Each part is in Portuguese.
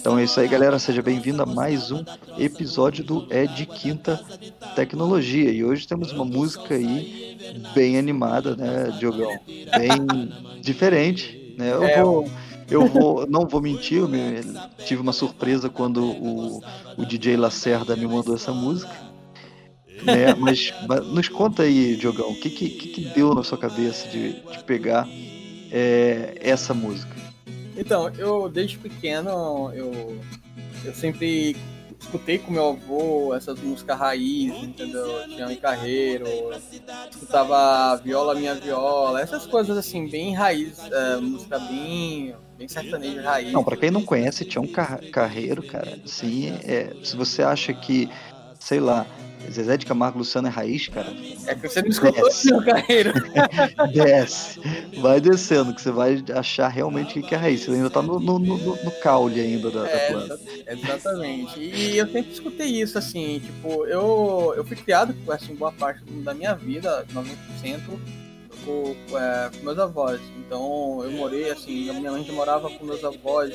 Então é isso aí, galera. Seja bem-vindo a mais um episódio do É de Quinta Tecnologia. E hoje temos uma música aí bem animada, né, Diogão? Bem diferente, né? Eu É, vou. Eu vou, não vou mentir, eu me- tive uma surpresa quando o, o DJ Lacerda me mandou essa música. né? Mas, mas nos conta aí, Diogão, o que, que, que que deu na sua cabeça de, de pegar é, essa música? Então, eu desde pequeno, eu, eu sempre escutei com meu avô essas músicas raiz, entendeu? Tinha um carreiro, escutava viola minha viola, essas coisas assim, bem raiz, é, música bem, bem sertaneja raiz. Não, pra quem não conhece, um car- carreiro, cara. Assim, é, se você acha que, sei lá, Zezé de Camargo Luciano é raiz, cara, É que você não escutou Desce. meu carreiro. desce. Vai descendo, que você vai achar realmente o que é raiz. Você ainda tá no, no, no, no caule ainda da, da É, planta. Exatamente. E eu sempre escutei isso, assim, tipo, eu, eu fui criado, assim, boa parte da minha vida, 90%, com, é, com meus avós. Então, eu morei, assim, minha mãe morava com meus avós.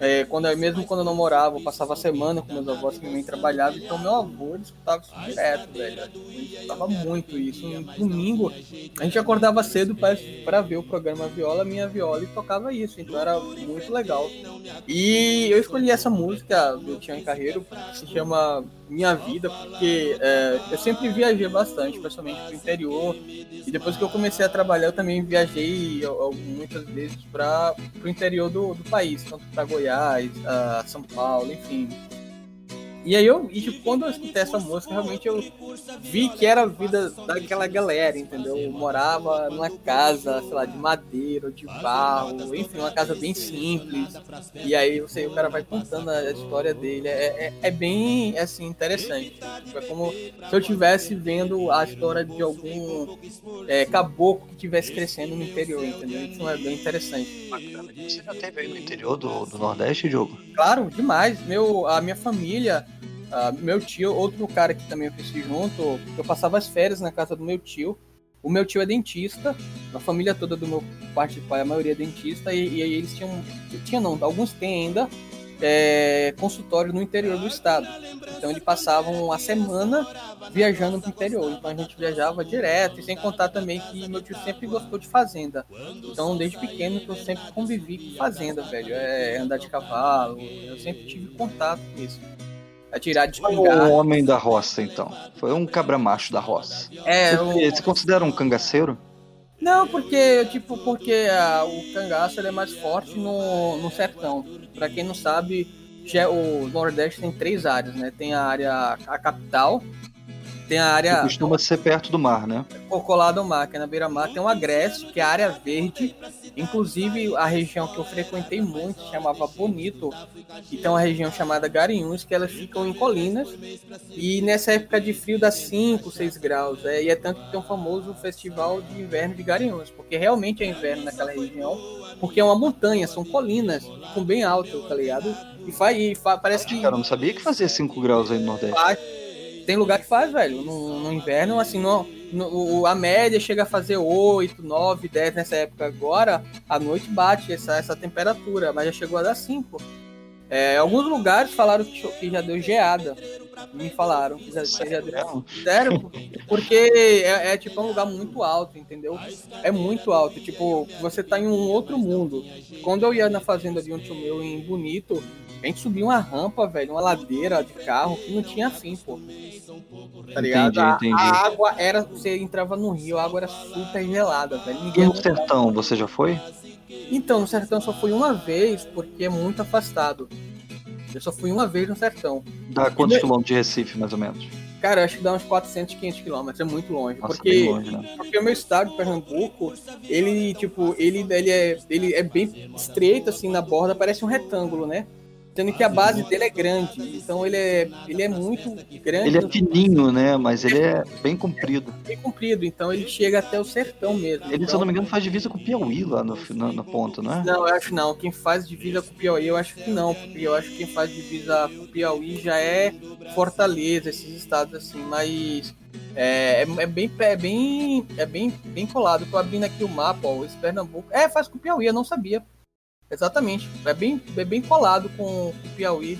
É, quando mesmo quando eu não morava, eu passava a semana com meus avós, que minha mãe trabalhava. Então, meu avô, escutava isso direto, velho. Escutava muito isso. No domingo, a gente acordava cedo para ver o programa Viola, Minha Viola, e tocava isso. Então, era muito legal. E eu escolhi essa música do Tião Carreiro, que se chama Minha Vida, porque é, eu sempre viajei bastante, principalmente pro interior. E depois que eu comecei a trabalhar, eu também viajei muitas vezes para o interior do, do país, tanto para Goiás, São Paulo, enfim. E aí eu, e, tipo, quando eu escutei essa música, realmente eu vi que era a vida daquela galera, entendeu? Eu morava numa casa, sei lá, de madeira ou de barro, enfim, uma casa bem simples. E aí você, o cara vai contando a história dele. É, é, é bem assim, interessante. Tipo, É como se eu estivesse vendo a história de algum é, caboclo que estivesse crescendo no interior, entendeu? Isso é bem interessante. Bacana. Você já teve aí no interior do, do Nordeste, Diogo? Claro, demais. Meu, a minha família, ah, meu tio, outro cara que também eu cresci junto, eu passava as férias na casa do meu tio. O meu tio é dentista, a família toda do meu parte de pai, a maioria é dentista, e, e aí eles tinham, tinha não, alguns têm ainda, é, consultório no interior do estado. Então eles passavam a semana viajando pro interior. Então a gente viajava direto, e sem contar também que meu tio sempre gostou de fazenda. Então desde pequeno que eu sempre convivi com fazenda, velho. É andar de cavalo, eu sempre tive contato com isso. Atirar de Foi um homem da roça, então. Foi um cabra macho da roça. É, Você, eu... você considera um cangaceiro? Não, porque, tipo, porque ah, o cangaço é mais forte no, no sertão. Pra quem não sabe, já- o Nordeste tem três áreas, né? Tem a área, a capital, tem a Que área costuma ser perto do mar, né? colado ao mar, que é na beira-mar, tem o Agreste, que é a área verde. Inclusive, a região que eu frequentei muito chamava Bonito, e tem uma região chamada Garanhuns, que elas ficam em colinas, e nessa época de frio dá 5, 6 graus, é, e é tanto que tem um famoso festival de inverno de Garanhuns, porque realmente é inverno naquela região, porque é uma montanha, são colinas, ficam bem alto, tá ligado? E, faz, e fa- parece que Cara, eu não sabia que fazia 5 graus aí no Nordeste. faz. Tem lugar que faz, velho. No, no inverno, assim, no, no- a média chega a fazer 8, 9, 10 nessa época agora. À noite bate essa, essa temperatura, mas já chegou a dar 5. É, alguns lugares falaram que já deu geada. Me falaram que já, que já deu. Sério, porque é, é, tipo um lugar muito alto, entendeu? É muito alto. Tipo, você tá em um outro mundo. Quando eu ia na fazenda de um tio meu em Bonito, a gente subia uma rampa, velho, uma ladeira de carro que não tinha fim, pô. Tá ligado? Entendi, A- entendi. A, água era. Você entrava no rio, a água era super gelada, velho. E Ninguém no sertão, você já foi? então, no sertão só fui uma vez, porque é muito afastado. Eu só fui uma vez no sertão. Dá quantos E- quilômetros de Recife, mais ou menos? Cara, acho que dá uns 400, 500 quilômetros, é muito longe. Nossa, porque, longe, né? porque o meu estado, Pernambuco, ele, tipo, ele, ele, é, ele é bem estreito, assim, na borda, parece um retângulo, né? Sendo que a base dele é grande. Então ele é, ele é muito grande. Ele é fininho, né? Mas ele é bem comprido. bem comprido, então ele chega até o sertão mesmo. Ele, se então, eu não me engano, faz divisa com o Piauí lá no, na, na ponta, não é? Não, eu acho não. Quem faz divisa com o Piauí, eu acho que não, porque eu acho que quem faz divisa com o Piauí já é Fortaleza, esses estados assim, mas é, é, é bem, é bem, é bem, bem colado. Tô abrindo aqui o mapa, ó, esse Pernambuco. É, faz com o Piauí, eu não sabia. Exatamente. É bem, é bem colado com o Piauí.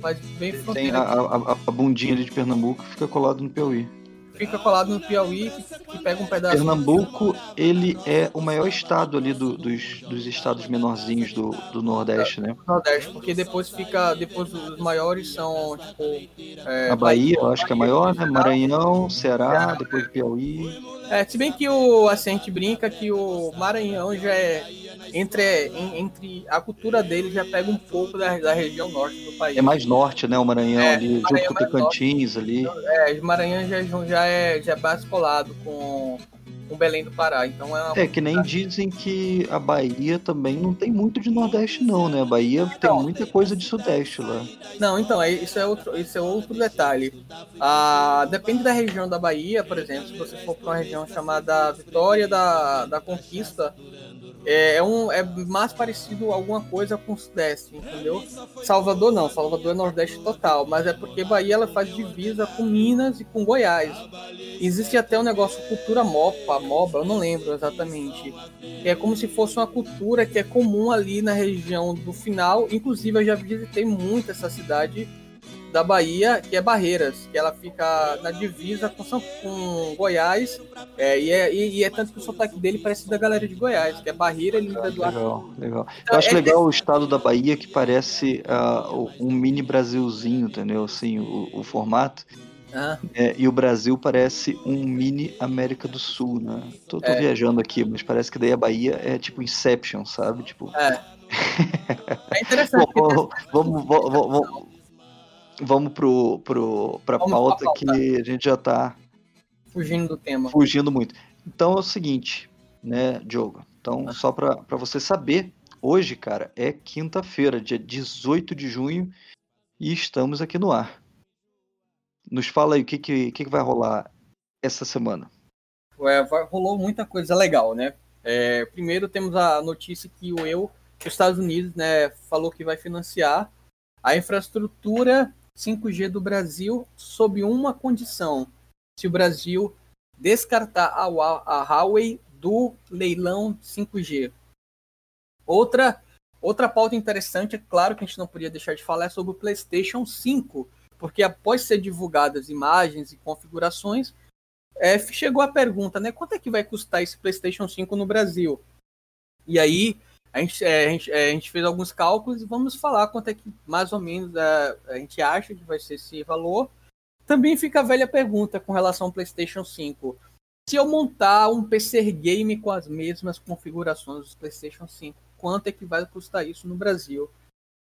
Faz bem Tem a, a, a bundinha ali de Pernambuco fica colado no Piauí fica colado no Piauí, que pega um pedaço. Pernambuco, ele é o maior estado ali do, dos, dos estados menorzinhos do, do Nordeste, né? Nordeste, porque depois fica. Depois os maiores são, tipo. É, a Bahia, eu acho que é maior, né? Maranhão, Ceará, depois Piauí. É, se bem que o, assim, a gente brinca que o Maranhão já é entre, entre a cultura dele já pega um pouco da, da região norte do país. É mais norte, né? O Maranhão é, ali, Maranhão junto com o Tocantins ali. É, o Maranhão já, já, é, já é colado com, com Belém do Pará. Então é, é que nem dizem que a Bahia também não tem muito de Nordeste, não, né? A Bahia então, tem muita coisa de Sudeste lá. Não, então, isso é outro, isso é outro detalhe. Ah, depende da região da Bahia, por exemplo, se você for para uma região chamada Vitória da, da Conquista, é, é, um, é mais parecido alguma coisa com o Sudeste, entendeu? Salvador não, Salvador é Nordeste total, mas é porque Bahia ela faz divisa com Minas e com Goiás. Existe até um negócio cultura mopa, moba, eu não lembro exatamente. É como se fosse uma cultura que é comum ali na região do final. Inclusive eu já visitei muito essa cidade da Bahia, que é Barreiras, que ela fica na divisa com, São, com Goiás, é, e, é, e, é tanto que o sotaque dele parece da galera de Goiás, que é Barreira e ah, Legal, legal. Então, Eu acho é legal o estado da Bahia que parece uh, um mini Brasilzinho, entendeu? Assim, o, o formato. Ah. É, e o Brasil parece um mini América do Sul, né? Tô, tô é. viajando aqui, mas parece que daí a Bahia é tipo Inception, sabe? Tipo. É. é interessante. Bom, vamos, vamos, vamos, vamos pro, pro, pra vamos pauta, pauta que a gente já tá fugindo do tema. Fugindo muito. Então é o seguinte, né, Diogo? Então, ah. só para você saber, hoje, cara, é quinta-feira, dia 18 de junho, e estamos aqui no ar. Nos fala aí o que, que, que vai rolar essa semana. Ué, rolou muita coisa legal, né? É, primeiro temos a notícia que o eu, os Estados Unidos, né, falou que vai financiar a infraestrutura 5G do Brasil sob uma condição: se o Brasil descartar a, Huawei do leilão 5G. Outra outra pauta interessante, é claro que a gente não podia deixar de falar é sobre o PlayStation 5, porque após ser divulgadas imagens e configurações, é, chegou a pergunta, né, quanto é que vai custar esse PlayStation 5 no Brasil? E aí a gente, é, a, gente, é, a gente fez alguns cálculos e vamos falar quanto é que mais ou menos a, é, a gente acha que vai ser esse valor. Também fica a velha pergunta com relação ao PlayStation 5. Se eu montar um PC game com as mesmas configurações do PlayStation 5, quanto é que vai custar isso no Brasil?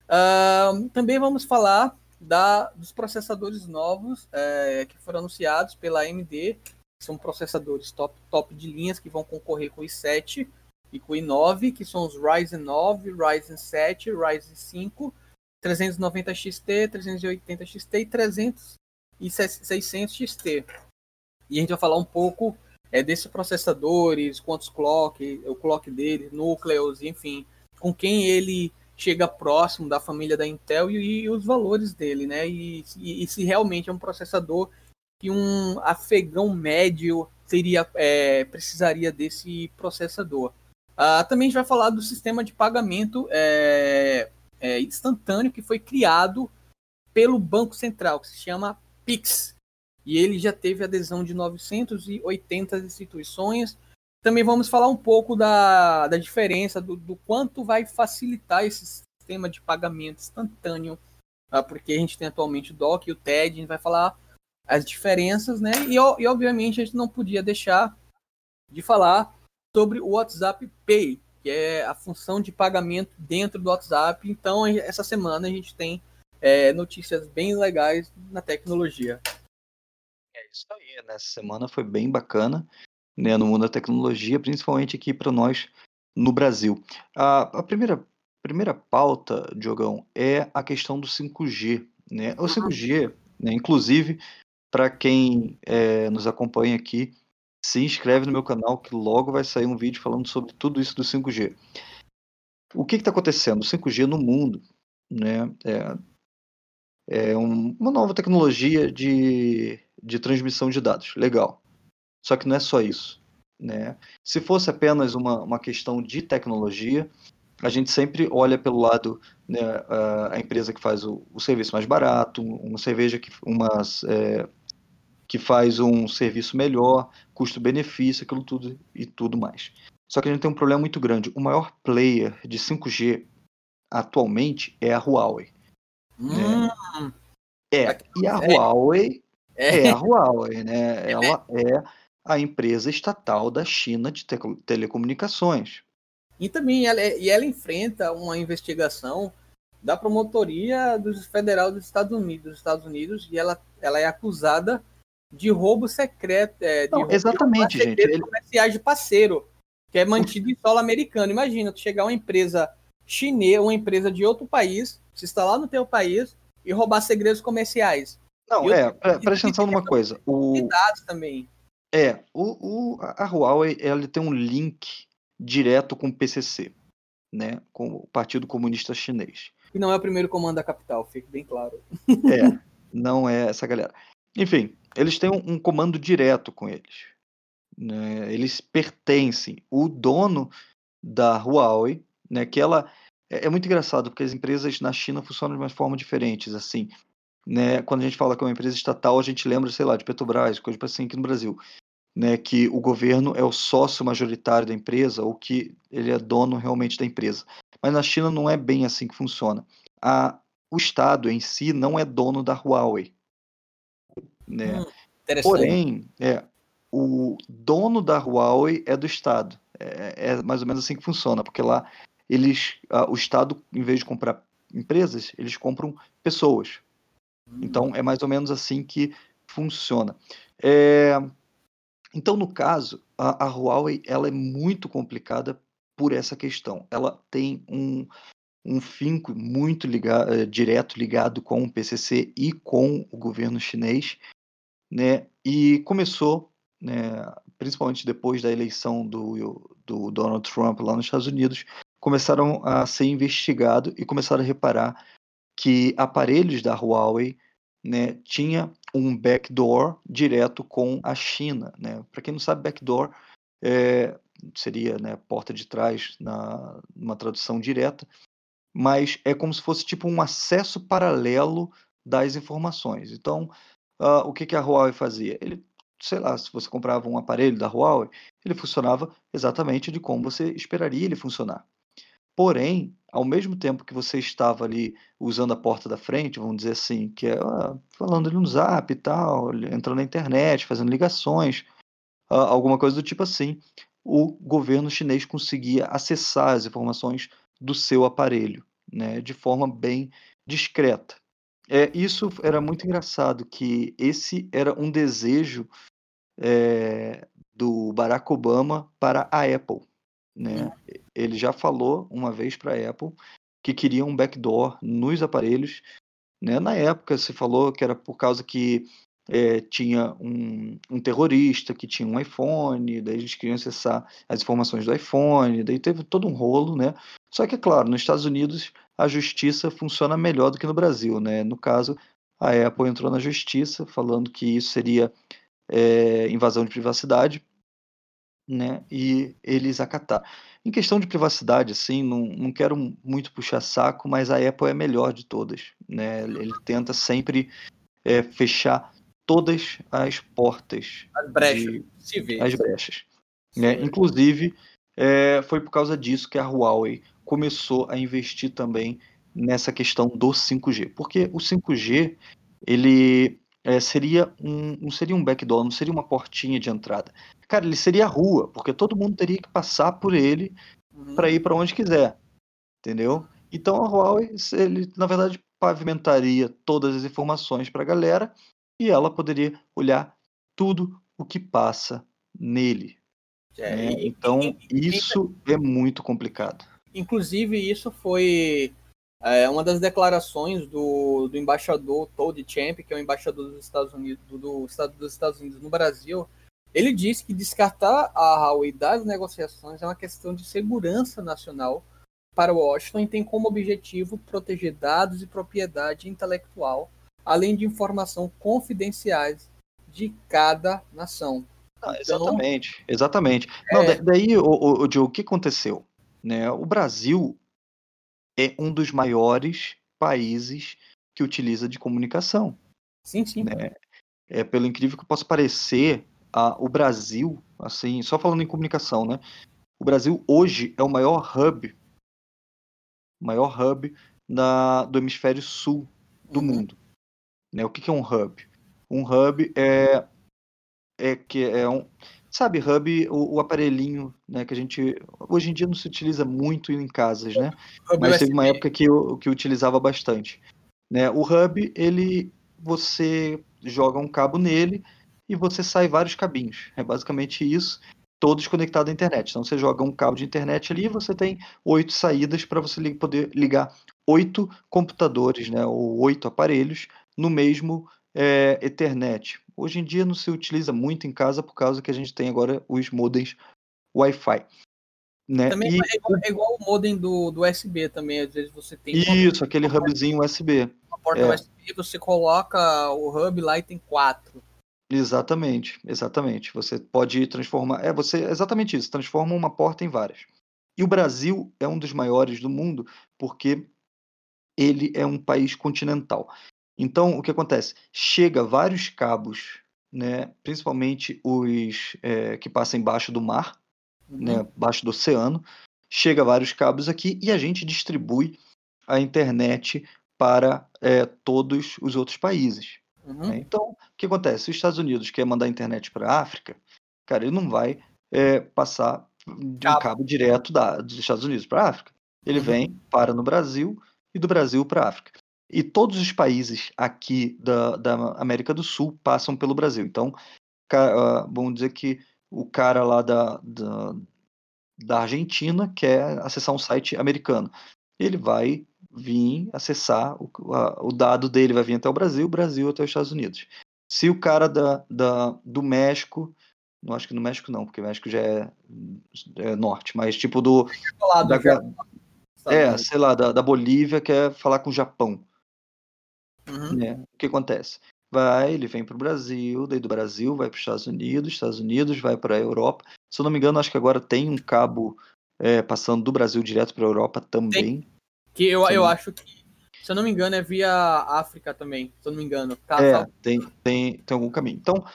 Uh, também vamos falar da, dos processadores novos é, que foram anunciados pela AMD. São processadores top, top de linhas que vão concorrer com o i7 e com o i9, que são os Ryzen 9, Ryzen 7, Ryzen 5, 390 XT, 380 XT e 300 e 600 XT. E a gente vai falar um pouco é, desses processadores, quantos clock, o clock dele, núcleos, enfim, com quem ele chega próximo da família da Intel e, e os valores dele, né? E, e, e, se realmente é um processador que um afegão médio teria, é, precisaria desse processador. Uh, também a gente vai falar do sistema de pagamento é, é, instantâneo que foi criado pelo Banco Central, que se chama PIX. E ele já teve adesão de 980 instituições. Também vamos falar um pouco da, da diferença, do, do quanto vai facilitar esse sistema de pagamento instantâneo, uh, porque a gente tem atualmente o DOC e o TED, a gente vai falar as diferenças, né? E, e obviamente a gente não podia deixar de falar sobre o WhatsApp Pay, que é a função de pagamento dentro do WhatsApp. Então, essa semana a gente tem é, notícias bem legais na tecnologia. É isso aí, nessa né? semana foi bem bacana né, no mundo da tecnologia, principalmente aqui para nós no Brasil. A, a, primeira, primeira pauta, Diogão, é a questão do 5G. Né? O 5G, né, inclusive, para quem é, nos acompanha aqui se inscreve no meu canal que logo vai sair um vídeo falando sobre tudo isso do 5G. O que está acontecendo? O 5G no mundo né, é, é um, uma nova tecnologia de, de transmissão de dados. Legal. Só que não é só isso. Né? Se fosse apenas uma, uma questão de tecnologia, a gente sempre olha pelo lado né, a, empresa que faz o, o serviço mais barato, uma cerveja que, umas, é, que faz um serviço melhor, custo-benefício, aquilo tudo e tudo mais. Só que a gente tem um problema muito grande. O maior player de 5G atualmente é a Huawei. Hum. Né? É, e a Huawei é. é a Huawei, né? Ela é a empresa estatal da China de te telecomunicações. E também ela, e ela enfrenta uma investigação da promotoria dos federal dos Estados Unidos, dos Estados Unidos, e ela, ela é acusada de roubo secreto, é, de Não, exatamente, gente. Ele... comerciais de parceiro, que é mantido em solo americano. Imagina, tu chegar uma empresa chinesa, uma empresa de outro país, se instalar no teu país e roubar segredos comerciais. Não, é, presta atenção numa coisa. O... Dados também. É, o, o, a Huawei ela tem um link direto com o PCC, né, com o Partido Comunista Chinês. E não é o primeiro comando da capital, fique bem claro. É, não é essa galera. Enfim, eles têm um, um comando direto com eles. Né? Eles pertencem. O dono da Huawei, né, que ela é, é muito engraçado porque as empresas na China funcionam de uma forma diferentes, assim. Né, quando a gente fala que é uma empresa estatal, a gente lembra, sei lá, de Petrobras, coisa assim aqui no Brasil né, que o governo é o sócio majoritário da empresa ou que ele é dono realmente da empresa. Mas na China não é bem assim que funciona. A, o Estado em si não é dono da Huawei. Né? Hum, Porém, é, o dono da Huawei é do Estado. É, é, mais ou menos assim que funciona, porque lá eles, a, o Estado, em vez de comprar empresas, eles compram pessoas. Hum. Então é mais ou menos assim que funciona. É, então, no caso, a, a Huawei ela é muito complicada por essa questão. Ela tem um, um finco muito ligado, eh, direto ligado com o PCC e com o governo chinês, né? E começou, né, principalmente depois da eleição do, do Donald Trump lá nos Estados Unidos, começaram a ser investigados e começaram a reparar que aparelhos da Huawei né, tinha um backdoor direto com a China. Né? Para quem não sabe, backdoor é, seria né, porta de trás na uma tradução direta, mas é como se fosse tipo um acesso paralelo das informações. Então, uh, o que, que a Huawei fazia? Ele, sei lá, se você comprava um aparelho da Huawei, ele funcionava exatamente de como você esperaria ele funcionar. Porém, ao mesmo tempo que você estava ali usando a porta da frente, vamos dizer assim, que é ah, falando ali no zap e tal, entrando na internet, fazendo ligações, ah, alguma coisa do tipo assim, o governo chinês conseguia acessar as informações do seu aparelho, né, de forma bem discreta. É, isso era muito engraçado, que esse era um desejo é, do Barack Obama para a Apple. Né? Ele já falou uma vez para a Apple que queria um backdoor nos aparelhos. Né? Na época se falou que era por causa que é, tinha um, um, terrorista que tinha um iPhone, daí eles queriam acessar as informações do iPhone, daí teve todo um rolo, né? Só que, é claro, nos Estados Unidos a justiça funciona melhor do que no Brasil, né? No caso, a Apple entrou na justiça falando que isso seria é, invasão de privacidade, né? E eles acataram. Em questão de privacidade, assim, não, não quero muito puxar saco, mas a Apple é a melhor de todas, né? Ele tenta sempre é, fechar todas as portas. As brechas, de, se vê. As brechas. Né? Inclusive, é, foi por causa disso que a Huawei começou a investir também nessa questão do 5G. Porque o 5G, ele é, seria um, não seria um backdoor, não seria uma portinha de entrada. Cara, ele seria a rua, porque todo mundo teria que passar por ele uhum. para ir para onde quiser, entendeu? Então a Huawei, ele na verdade pavimentaria todas as informações para a galera e ela poderia olhar tudo o que passa nele. É, né? Então e, isso e, é muito complicado. Inclusive isso foi é uma das declarações do, do embaixador Todd Champ, que é o embaixador dos Estados Unidos, do, do Estado dos Estados Unidos no Brasil, ele disse que descartar a Huawei das negociações é uma questão de segurança nacional para Washington e tem como objetivo proteger dados e propriedade intelectual, além de informação confidenciais de cada nação. Ah, exatamente, então, exatamente. É... Não, daí, o, o, o, o que aconteceu? Né? O Brasil é um dos maiores países que utiliza de comunicação. Sim, sim. Né? É, pelo incrível que possa parecer, a, o Brasil, assim, só falando em comunicação, né? O Brasil hoje é o maior hub, maior hub da, do hemisfério sul do uhum. mundo. Né? O que, que é um hub? Um hub é, é que é um sabe hub o, o, aparelhinho né que a gente hoje em dia não se utiliza muito em casas né hub mas teve uma época que eu, que eu utilizava bastante né. O hub ele você joga um cabo nele e você sai vários cabinhos. É basicamente isso todos conectados à internet. Então você joga um cabo de internet ali e você tem oito saídas para você poder ligar oito computadores né ou oito aparelhos no mesmo é, Ethernet. Hoje em dia não se utiliza muito em casa por causa que a gente tem agora os modems Wi-Fi. Né? Também e... é, igual, é, igual, o modem do, do USB também, às vezes você tem... Isso, uma... aquele hubzinho USB. Uma porta é. USB, você coloca o hub lá e tem quatro. Exatamente, exatamente. Você pode transformar... É, você exatamente isso, transforma uma porta em várias. E o Brasil é um dos maiores do mundo porque ele é um país continental. Então, o que acontece? Chega vários cabos, né, principalmente os é, que passam embaixo do mar, uhum. né, embaixo do oceano, chega vários cabos aqui e a gente distribui a internet para é, todos os outros países. Uhum. Né? Então, o que acontece? Se os Estados Unidos quer mandar internet para a África, cara, ele não vai é, passar de um cabo direto da, dos Estados Unidos para a África. Ele uhum. vem, para no Brasil e do Brasil para a África. E todos os países aqui da, da América do Sul passam pelo Brasil. Então, ah, vamos dizer que o cara lá da, da, da Argentina quer acessar um site americano. Ele vai vir acessar, o, a, o dado dele vai vir até o Brasil, o Brasil até os Estados Unidos. Se o cara da, da, do México, não acho que no México não, porque o México já é, é norte, mas tipo do. Da, é, sei lá, da, da Bolívia quer falar com o Japão. Uhum. Né? O que acontece? Vai, ele vem para o Brasil, daí do Brasil vai para os Estados Unidos, Estados Unidos vai para a Europa. Se eu não me engano, acho que agora tem um cabo é, passando do Brasil direto para a Europa também. Tem. Que eu, eu acho que, se eu não me engano, é via África também, se eu não me engano. Tá, é, tem, tem, tem algum caminho. Então,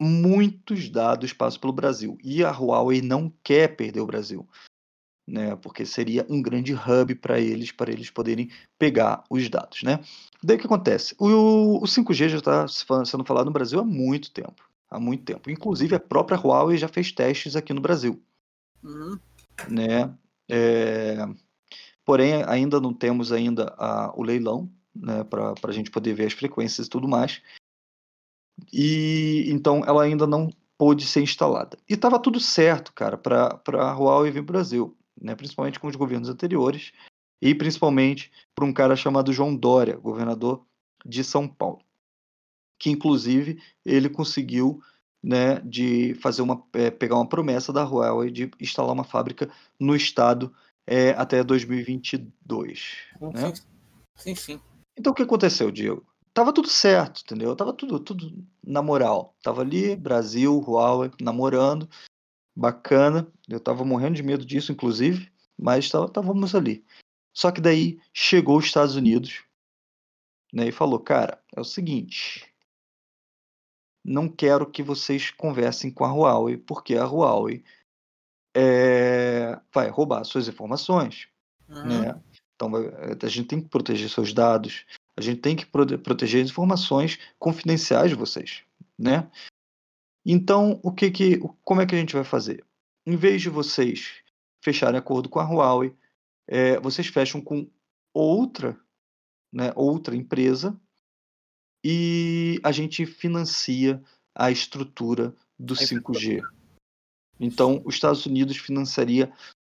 muitos dados passam pelo Brasil. E a Huawei não quer perder o Brasil né? Porque seria um grande hub para eles, para eles poderem pegar os dados, né? Daí o que acontece? O, o 5G já está sendo falado no Brasil há muito tempo, há muito tempo. Inclusive a própria Huawei já fez testes aqui no Brasil, uhum. né? É, porém ainda não temos ainda a, o leilão, né? Para a gente poder ver as frequências e tudo mais. E então ela ainda não pôde ser instalada. E estava tudo certo, cara, para a Huawei vir para o Brasil né, principalmente com os governos anteriores, e principalmente por um cara chamado João Dória, governador de São Paulo, que inclusive ele conseguiu né, de fazer uma é, pegar uma promessa da Huawei de instalar uma fábrica no estado é, até 2022. Sim, né? sim, sim. Então o que aconteceu, Diego? Tava tudo certo, entendeu? Tava tudo, tudo na moral. Tava ali, Brasil, Huawei, namorando, bacana. Eu estava morrendo de medo disso, inclusive, mas estávamos ali. Só que daí chegou os Estados Unidos né, e falou: Cara, é o seguinte. Não quero que vocês conversem com a Huawei, porque a Huawei é, vai roubar suas informações. Uhum. Né? Então a gente tem que proteger seus dados, a gente tem que proteger as informações confidenciais de vocês. Né? Então, o que que, como é que a gente vai fazer? Em vez de vocês fecharem acordo com a Huawei, é, vocês fecham com outra, né, outra empresa e a gente financia a estrutura do 5G. Então, os Estados Unidos financiaria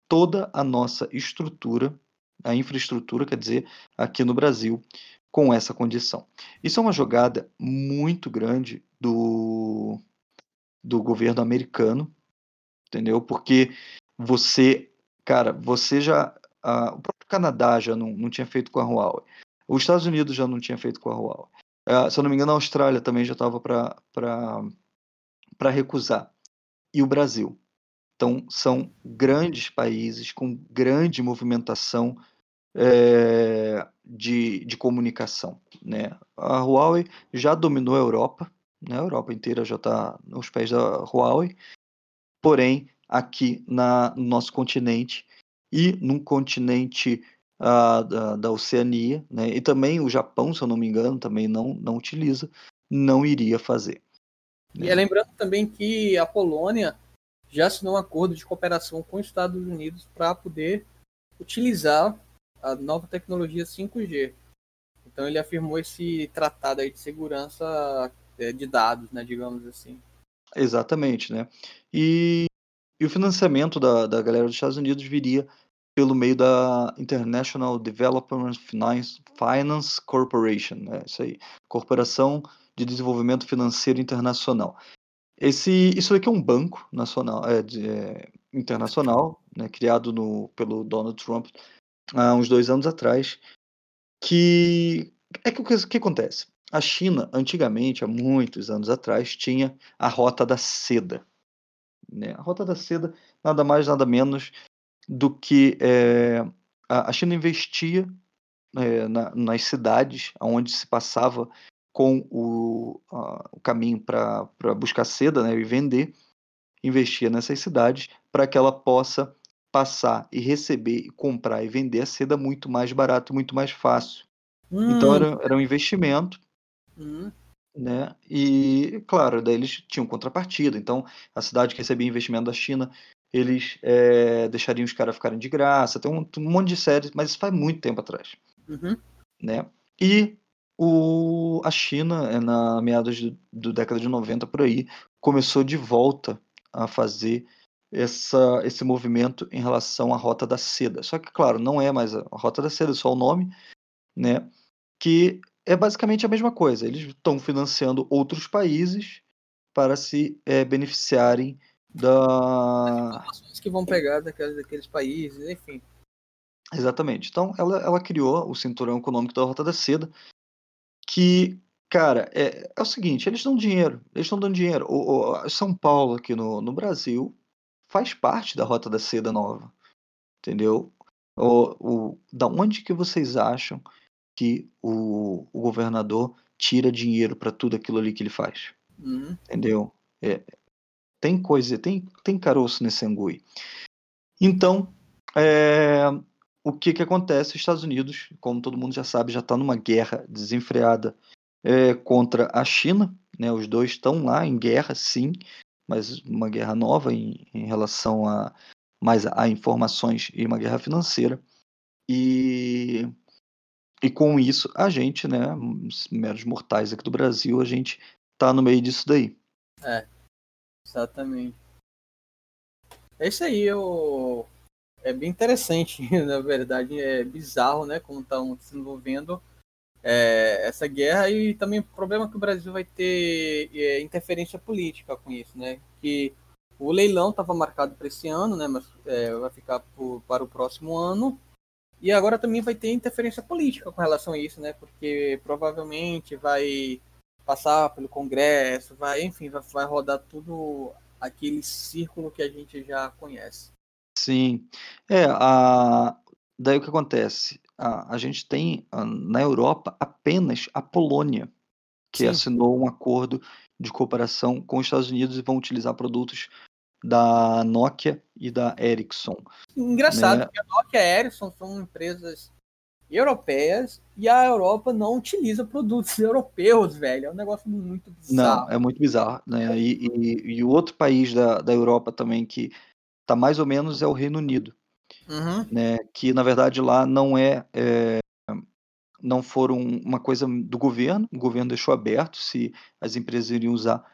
toda a nossa estrutura, a infraestrutura, quer dizer, aqui no Brasil, com essa condição. Isso é uma jogada muito grande do do governo americano, entendeu? Porque você, cara, você já. o próprio Canadá já não, não tinha feito com a Huawei. Os Estados Unidos já não tinha feito com a Huawei. Uh, se eu não me engano, a Austrália também já estava para recusar. E o Brasil. Então, são grandes países com grande movimentação é, de, de comunicação. Né? A Huawei já dominou a Europa, né? a Europa inteira já está nos pés da Huawei, porém, aqui na, no nosso continente e num continente uh, da, da, Oceania, né? e também o Japão, se eu não me engano, também não, não utiliza, não iria fazer. Né? E lembrando também que a Polônia já assinou um acordo de cooperação com os Estados Unidos para poder utilizar a nova tecnologia 5G. Então ele afirmou esse tratado aí de segurança é, de dados, né, digamos assim. Exatamente, né? E, e o financiamento da, da galera dos Estados Unidos viria pelo meio da International Development Finance, Finance Corporation, né? Isso aí, Corporação de Desenvolvimento Financeiro Internacional. Esse, isso aqui é um banco nacional, é, de, é, internacional, né, criado no, pelo Donald Trump há uns dois anos atrás, que é que o que, que acontece? A China, antigamente, há muitos anos atrás, tinha a Rota da Seda. Né? A Rota da Seda, nada mais, nada menos do que é, a, China investia é, na, nas cidades onde se passava com o, a, o caminho para buscar seda né, e vender, investia nessas cidades para que ela possa passar e receber comprar e vender a seda muito mais barato, muito mais fácil. Então, hum. Então era, era um investimento, hum. né? E claro, daí eles tinham contrapartida. Então a cidade que recebia investimento da China, eles é, deixariam os caras ficarem de graça. Tem um, um, monte de séries, mas isso faz muito tempo atrás, uhum. né? E o, a China, é, na meados do, do década de 90 por aí, começou de volta a fazer essa, esse movimento em relação à Rota da Seda. Só que, claro, não é mais a Rota da Seda, é só o nome, né? Que é basicamente a mesma coisa. Eles estão financiando outros países para se é, beneficiarem da. As que vão pegar daqueles, daqueles países, enfim. Exatamente. Então, ela, ela criou o cinturão econômico da Rota da Seda, que, cara, é, é o seguinte: eles dão dinheiro, eles estão dando dinheiro. O, o, São Paulo, aqui no, no Brasil, faz parte da Rota da Seda nova. Entendeu? O, o, da onde que vocês acham que o, o governador tira dinheiro para tudo aquilo ali que ele faz? Uhum. Entendeu? É, tem coisa, tem, tem caroço nesse angui. Então, é, o que, que acontece? Os Estados Unidos, como todo mundo já sabe, já está numa guerra desenfreada é, contra a China. Né? Os dois estão lá em guerra, sim mas uma guerra nova em, em relação a mais a, a informações e uma guerra financeira. E, e com isso, a gente, né, meros mortais aqui do Brasil, a gente tá no meio disso daí. É, exatamente. É isso aí, eu... é bem interessante, na verdade, é bizarro, né, como estão se envolvendo é, essa guerra e também o problema que o Brasil vai ter é, interferência política com isso, né? Que o leilão estava marcado para esse ano, né? Mas é, vai ficar por, para o próximo ano. E agora também vai ter interferência política com relação a isso, né? Porque provavelmente vai passar pelo Congresso, vai, enfim, vai, vai rodar tudo aquele círculo que a gente já conhece. Sim. É, a... daí o que acontece? a, a gente tem na Europa apenas a Polônia, que Sim. assinou um acordo de cooperação com os Estados Unidos e vão utilizar produtos da Nokia e da Ericsson. Engraçado, né? porque a Nokia e a Ericsson são empresas europeias e a Europa não utiliza produtos europeus, velho. É um negócio muito bizarro. Não, é muito bizarro. Né? E, e, e o outro país da, da Europa também que está mais ou menos é o Reino Unido. Uhum. Né, que na verdade lá não é, é, não foram uma coisa do governo, o governo deixou aberto se as empresas iriam usar,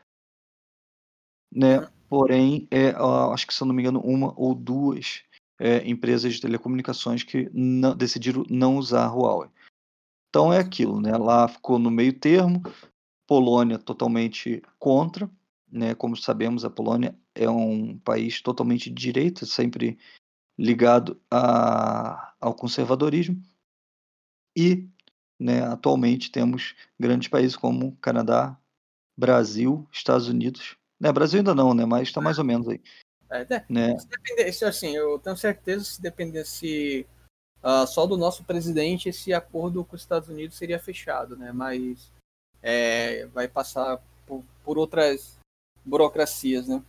né? Uhum. Porém, é, acho que se eu não me engano, uma ou duas é, empresas de telecomunicações que não, decidiram não usar a Huawei. Então é aquilo, né? Lá ficou no meio termo, Polônia totalmente contra, né? Como sabemos, a Polônia é um país totalmente de direita, sempre ligado a, ao conservadorismo. E né, atualmente temos grandes países como Canadá, Brasil, Estados Unidos. Né, Brasil ainda não, né, mas está mais ou menos aí. É, né? se depender, assim, eu tenho certeza se dependesse uh, só do nosso presidente esse acordo com os Estados Unidos seria fechado, né? Mas é, vai passar por, por, outras burocracias, né?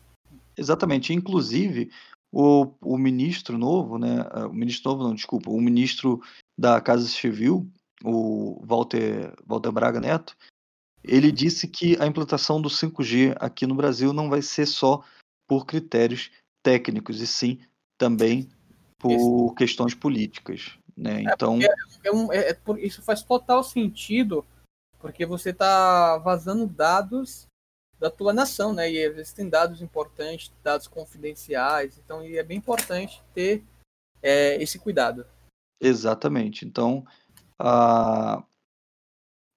Exatamente. Inclusive, o, o ministro novo, né? Ah, o ministro novo, não, desculpa, o ministro da Casa Civil, o Walter, Walter Braga Neto, ele disse que a implantação do 5G aqui no Brasil não vai ser só por critérios técnicos, e sim também por questões políticas. Né? É, então, é, um, é, é isso faz total sentido, porque você está vazando dados da tua nação, né? E existem dados importantes, dados confidenciais, então é bem importante ter é, esse cuidado. Exatamente. Então, a,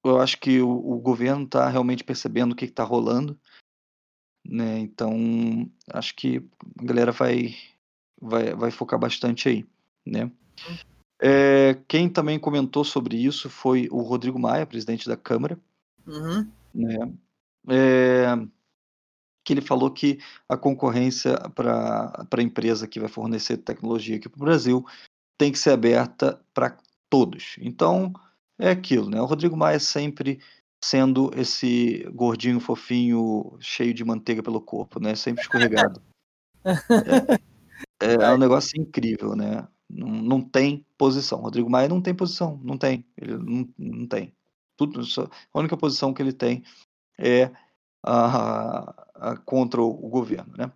eu acho que o, o governo está realmente percebendo o que está rolando, né? Então, acho que a galera vai, vai, vai focar bastante aí, né? É, quem também comentou sobre isso foi o Rodrigo Maia, presidente da Câmara, uhum. né? É, que ele falou que a concorrência para a empresa que vai fornecer tecnologia aqui para o Brasil tem que ser aberta para todos. Então, é aquilo, né? O Rodrigo Maia sempre sendo esse gordinho fofinho, cheio de manteiga pelo corpo, né? Sempre escorregado. é, é, um negócio incrível, né? Não, não tem posição. Rodrigo Maia não tem posição, não tem. Ele não, não tem. Tudo, só, a única posição que ele tem é a, a, contra o, o governo, né?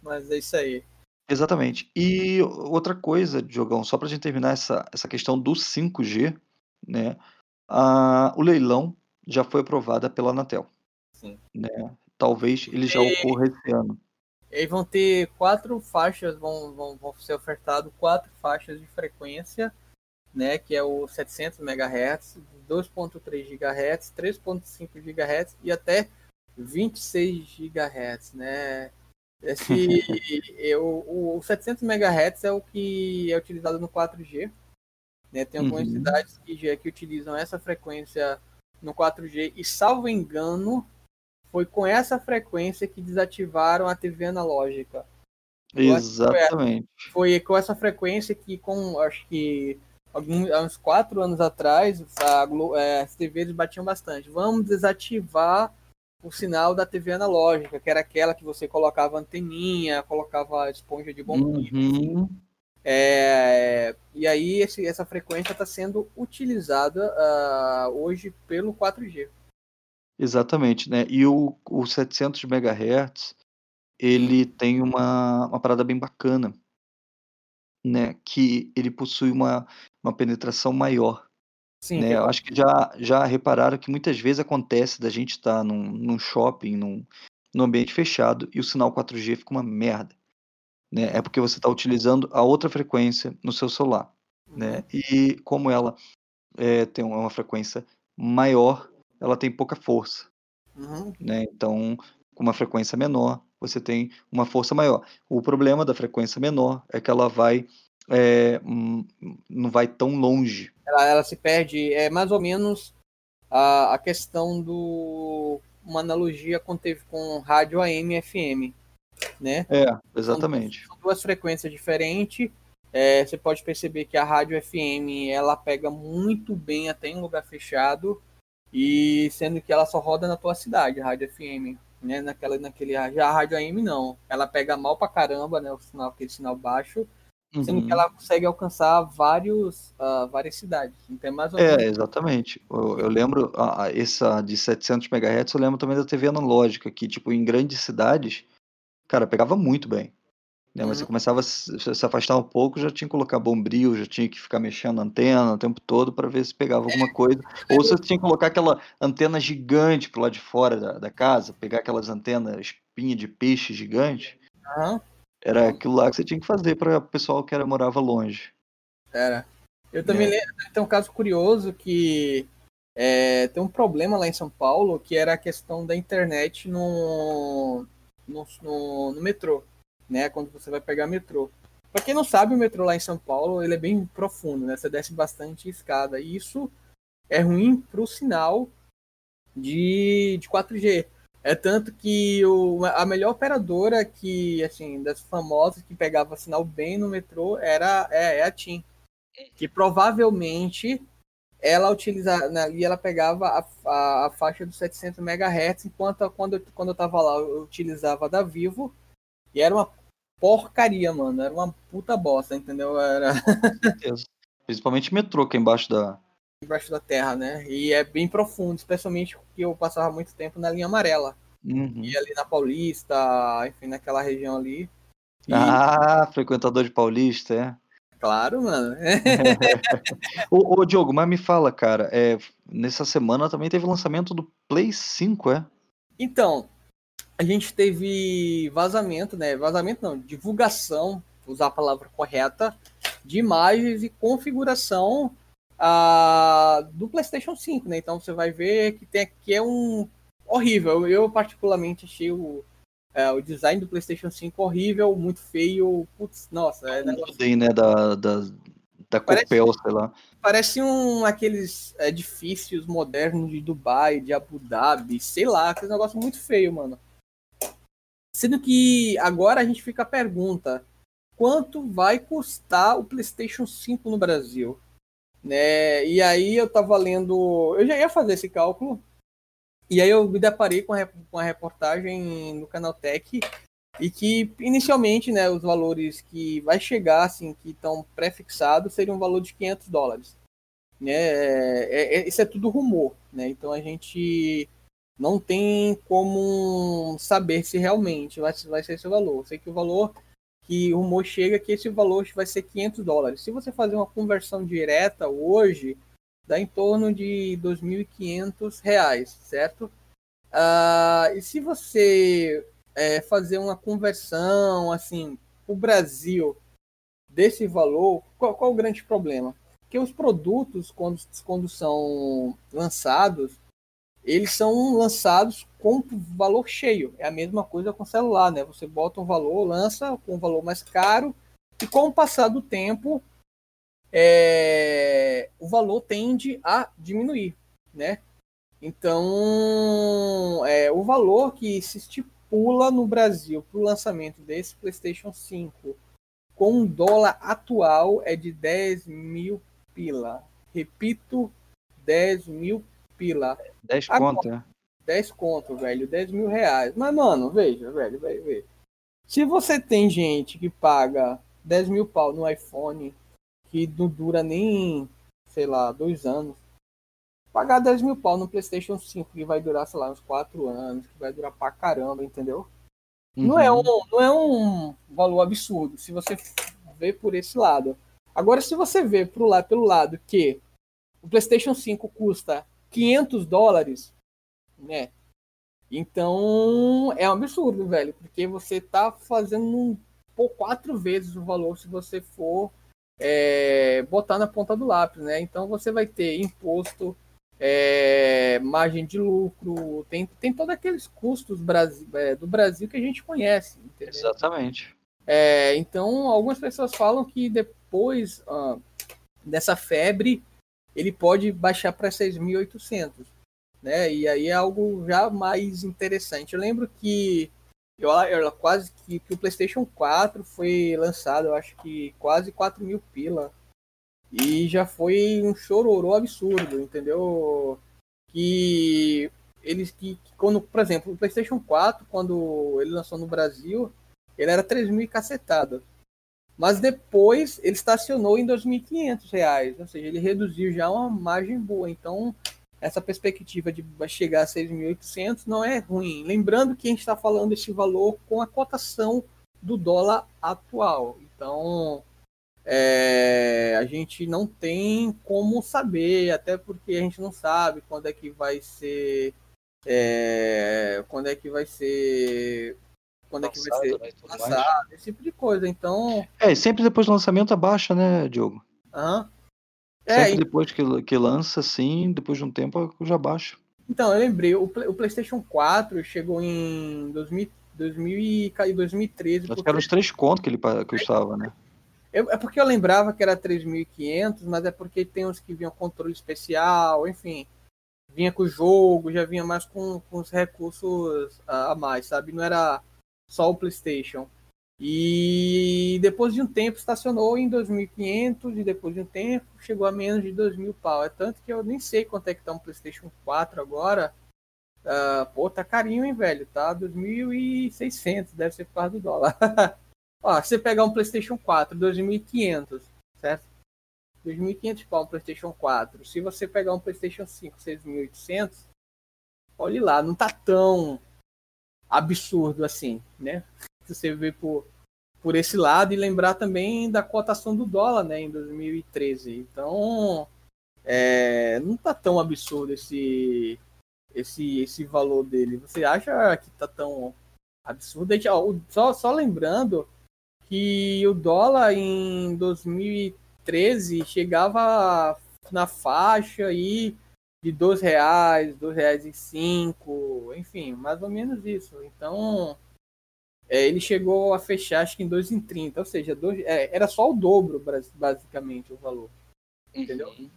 Mas é isso aí. Exatamente. E outra coisa, Diogão, só para a gente terminar essa, essa questão do 5G, né? A, o leilão já foi aprovado pela Anatel. Sim. Né? Talvez ele já ocorra esse ano. E vão ter quatro faixas, vão, vão, vão ser ofertado quatro faixas de frequência, né? Que é o 700 MHz, 2.3 GHz, 3.5 GHz e até 26 GHz, né? Esse, eu, o 700 MHz é o que é utilizado no 4G, né? Tem algumas uhum. cidades que, que utilizam essa frequência no 4G e, salvo engano, foi com essa frequência que desativaram a TV analógica. Exatamente. Foi, foi, com essa frequência que, com acho que alguns, há uns quatro anos atrás, a, é, as TVs batiam bastante. Vamos desativar o sinal da TV analógica, que era aquela que você colocava anteninha, colocava esponja de bombinha. Uhum. É, e aí esse, essa frequência está sendo utilizada uh, hoje pelo 4G. Exatamente, né? E o, o 700 MHz ele tem uma, uma parada bem bacana, né? Que ele possui uma, uma penetração maior. Sim, né? Eu acho que já, já repararam que muitas vezes acontece da gente estar tá num, num shopping, num, num ambiente fechado e o sinal 4G fica uma merda né? É porque você está utilizando a outra frequência no seu celular, né? E como ela é, tem uma frequência maior, ela tem pouca força, uhum. né? Então, com uma frequência menor, você tem uma força maior. O problema da frequência menor é que ela vai é, não vai tão longe. Ela, ela, se perde, é mais ou menos a, a questão do uma analogia com teve com rádio AM e FM né? É, exatamente. São, duas frequências diferentes. É, você pode perceber que a rádio FM ela pega muito bem até em lugar fechado e sendo que ela só roda na tua cidade, a rádio FM, né? Naquela, naquele já a rádio AM não, ela pega mal pra caramba, né? O sinal, aquele sinal baixo, uhum. sendo que ela consegue alcançar vários, uh, várias cidades. Então é mais ou menos. É, exatamente. Eu, eu lembro a, a, essa de 700 MHz, eu lembro também da TV analógica que tipo em grandes cidades cara, pegava muito bem. Né? Mas você uhum. começava a se afastar um pouco, já tinha que colocar bombril, já tinha que ficar mexendo a antena o tempo todo para ver se pegava alguma coisa. Ou você tinha que colocar aquela antena gigante pro lado de fora da, da casa, pegar aquelas antenas espinha de peixe gigante. Uhum. Era aquilo lá que você tinha que fazer para o pessoal que era, morava longe. Era. Eu também é. lembro, tem um caso curioso que é, tem um problema lá em São Paulo, que era a questão da internet no, no, no, no metrô, né? Quando você vai pegar metrô. Para quem não sabe, o metrô lá em São Paulo ele é bem profundo, né? Você desce bastante escada. E isso é ruim para o sinal de, de 4G. É tanto que o, a melhor operadora que, assim, das famosas que pegava sinal bem no metrô era é, é a TIM. que provavelmente ela utiliza, né, e ela pegava a, a, a, faixa dos 700 MHz, enquanto quando, quando eu tava lá eu utilizava da Vivo, e era uma porcaria, mano, era uma puta bosta, entendeu? Era... Principalmente metrô, que é embaixo da... Embaixo da terra, né? E é bem profundo, especialmente porque eu passava muito tempo na linha amarela. Uhum. E ali na Paulista, enfim, naquela região ali. E... Ah, frequentador de Paulista, é? Claro, mano. ô, ô, Diogo, mas me fala, cara, é, nessa semana também teve o lançamento do Play 5, é? Então, a gente teve vazamento, né? Vazamento não, divulgação, usar a palavra correta, de imagens e configuração uh, do PlayStation 5, né? Então você vai ver que tem aqui é um horrível. Eu particularmente achei o é, o design do PlayStation 5 horrível, muito feio. Putz, nossa, é negócio... Tem, né, da, da, da parece, Copel, sei lá. Parece um aqueles edifícios modernos de Dubai, de Abu Dhabi, sei lá, aquele negócio muito feio, mano. Sendo que agora a gente fica a pergunta: quanto vai custar o PlayStation 5 no Brasil? Né? E aí eu tava lendo, eu já ia fazer esse cálculo, e aí eu me deparei com a, reportagem no canal Tech e que inicialmente, né, os valores que vai chegar, assim, que estão pré-fixados, seriam um valor de 500 dólares. Né? É, é, isso é tudo rumor, né? Então a gente não tem como saber se realmente vai, vai ser esse valor. Eu sei que o valor que o rumor chega é que esse valor vai ser 500 dólares. Se você fazer uma conversão direta hoje, dá em torno de R$ 2.500, certo? Uh, e se você é, fazer uma conversão, assim, o Brasil desse valor, qual, qual o grande problema? Que os produtos, quando, quando são lançados, eles são lançados com valor cheio. É a mesma coisa com celular, né? Você bota um valor, lança com um valor mais caro, e com o passar do tempo, é, o valor tende a diminuir, né? Então, é, o valor que se estipula no Brasil para o lançamento desse PlayStation 5 com um dólar atual é de 10 mil pila. Repito, 10 mil pila. 10 conto, né? 10 conto, velho. 10 mil reais. Mas, mano, veja, velho, velho, veja. Se você tem gente que paga 10 mil pau no iPhone que não dura nem, sei lá, dois anos. Pagar 10 mil pau no PlayStation 5, que vai durar, sei lá, uns 4 anos, que vai durar pra caramba, entendeu? Uhum. Não, é um, não é um valor absurdo, se você vê por esse lado. Agora, se você vê pro lado, pelo lado que o PlayStation 5 custa 500 dólares, né? Então é um absurdo, velho, porque você tá fazendo um, por quatro vezes o valor se você for é, botar na ponta do lápis, né? Então você vai ter imposto, é, margem de lucro, tem, tem todos aqueles custos Brasil, é, do Brasil que a gente conhece. Entendeu? Exatamente. É, então algumas pessoas falam que depois ah, dessa febre ele pode baixar para 6.800, né? E aí é algo já mais interessante. Eu lembro que eu, eu quase que, que, o PlayStation 4 foi lançado, eu acho que quase 4 mil pila. E já foi um chororô absurdo, entendeu? Que eles que, que, quando, por exemplo, o PlayStation 4, quando ele lançou no Brasil, ele era 3 mil cacetadas. Mas depois ele estacionou em 2.500 reais, ou seja, ele reduziu já uma margem boa. Então essa perspectiva de chegar a 6.800 não é ruim. Lembrando que a gente está falando desse valor com a cotação do dólar atual. Então, é, a gente não tem como saber, até porque a gente não sabe quando é que vai ser. É, quando é que vai ser. Quando é que vai ser né, lançado, esse tipo de coisa. Então. É, sempre depois do lançamento abaixa, né, Diogo? Aham. Uhum. É, Sempre depois que, que lança, assim, depois de um tempo, já baixo. Então, eu lembrei, o, o PlayStation 4 chegou em 2000, 2000 e 2013. Acho porque... que eram os três contos que ele custava, né? Eu, é porque eu lembrava que era 3.500, mas é porque tem uns que vinham controle especial, enfim. Vinha com o jogo, já vinha mais com, com os recursos a mais, sabe? Não era só o PlayStation. E depois de um tempo estacionou em 2.500 e depois de um tempo chegou a menos de 2.000 pau. É tanto que eu nem sei quanto é que tá um PlayStation 4 agora. Uh, pô, tá carinho, hein, velho? Tá 2.600, deve ser por causa do dólar. Ó, você pegar um PlayStation 4, 2.500, certo? 2.500 pau um PlayStation 4. Se você pegar um PlayStation 5, 6.800, olhe lá, não tá tão absurdo assim, né? Você ver por, por esse lado e lembrar também da cotação do dólar, né, em 2013. Então, é, não tá tão absurdo esse esse esse valor dele. Você acha que tá tão absurdo? Só, só lembrando que o dólar em 2013 chegava na faixa aí de dois reais, dois reais e cinco, enfim, mais ou menos isso. Então, é, ele chegou a fechar acho que em 2,30, ou seja, dois, é, era só o dobro, basicamente, o valor. Entendeu? Uhum.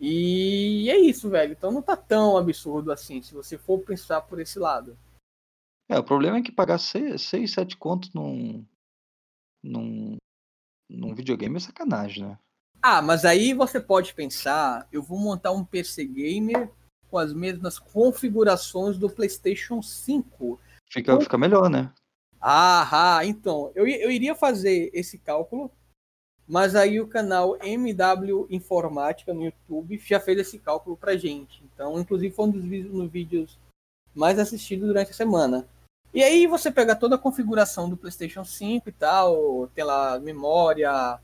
E é isso, velho. Então não tá tão absurdo assim, se você for pensar por esse lado. É, o problema é que pagar 6, 7 contos num, num, num videogame é sacanagem, né? Ah, mas aí você pode pensar, eu vou montar um PC gamer com as mesmas configurações do PlayStation 5. Fica, fica melhor, né? Ah, então, eu, eu iria fazer esse cálculo, mas aí o canal MW Informática no YouTube já fez esse cálculo pra gente. Então, inclusive foi um dos vídeos, mais assistidos durante a semana. E aí você pega toda a configuração do PlayStation 5 e tal, tem lá memória,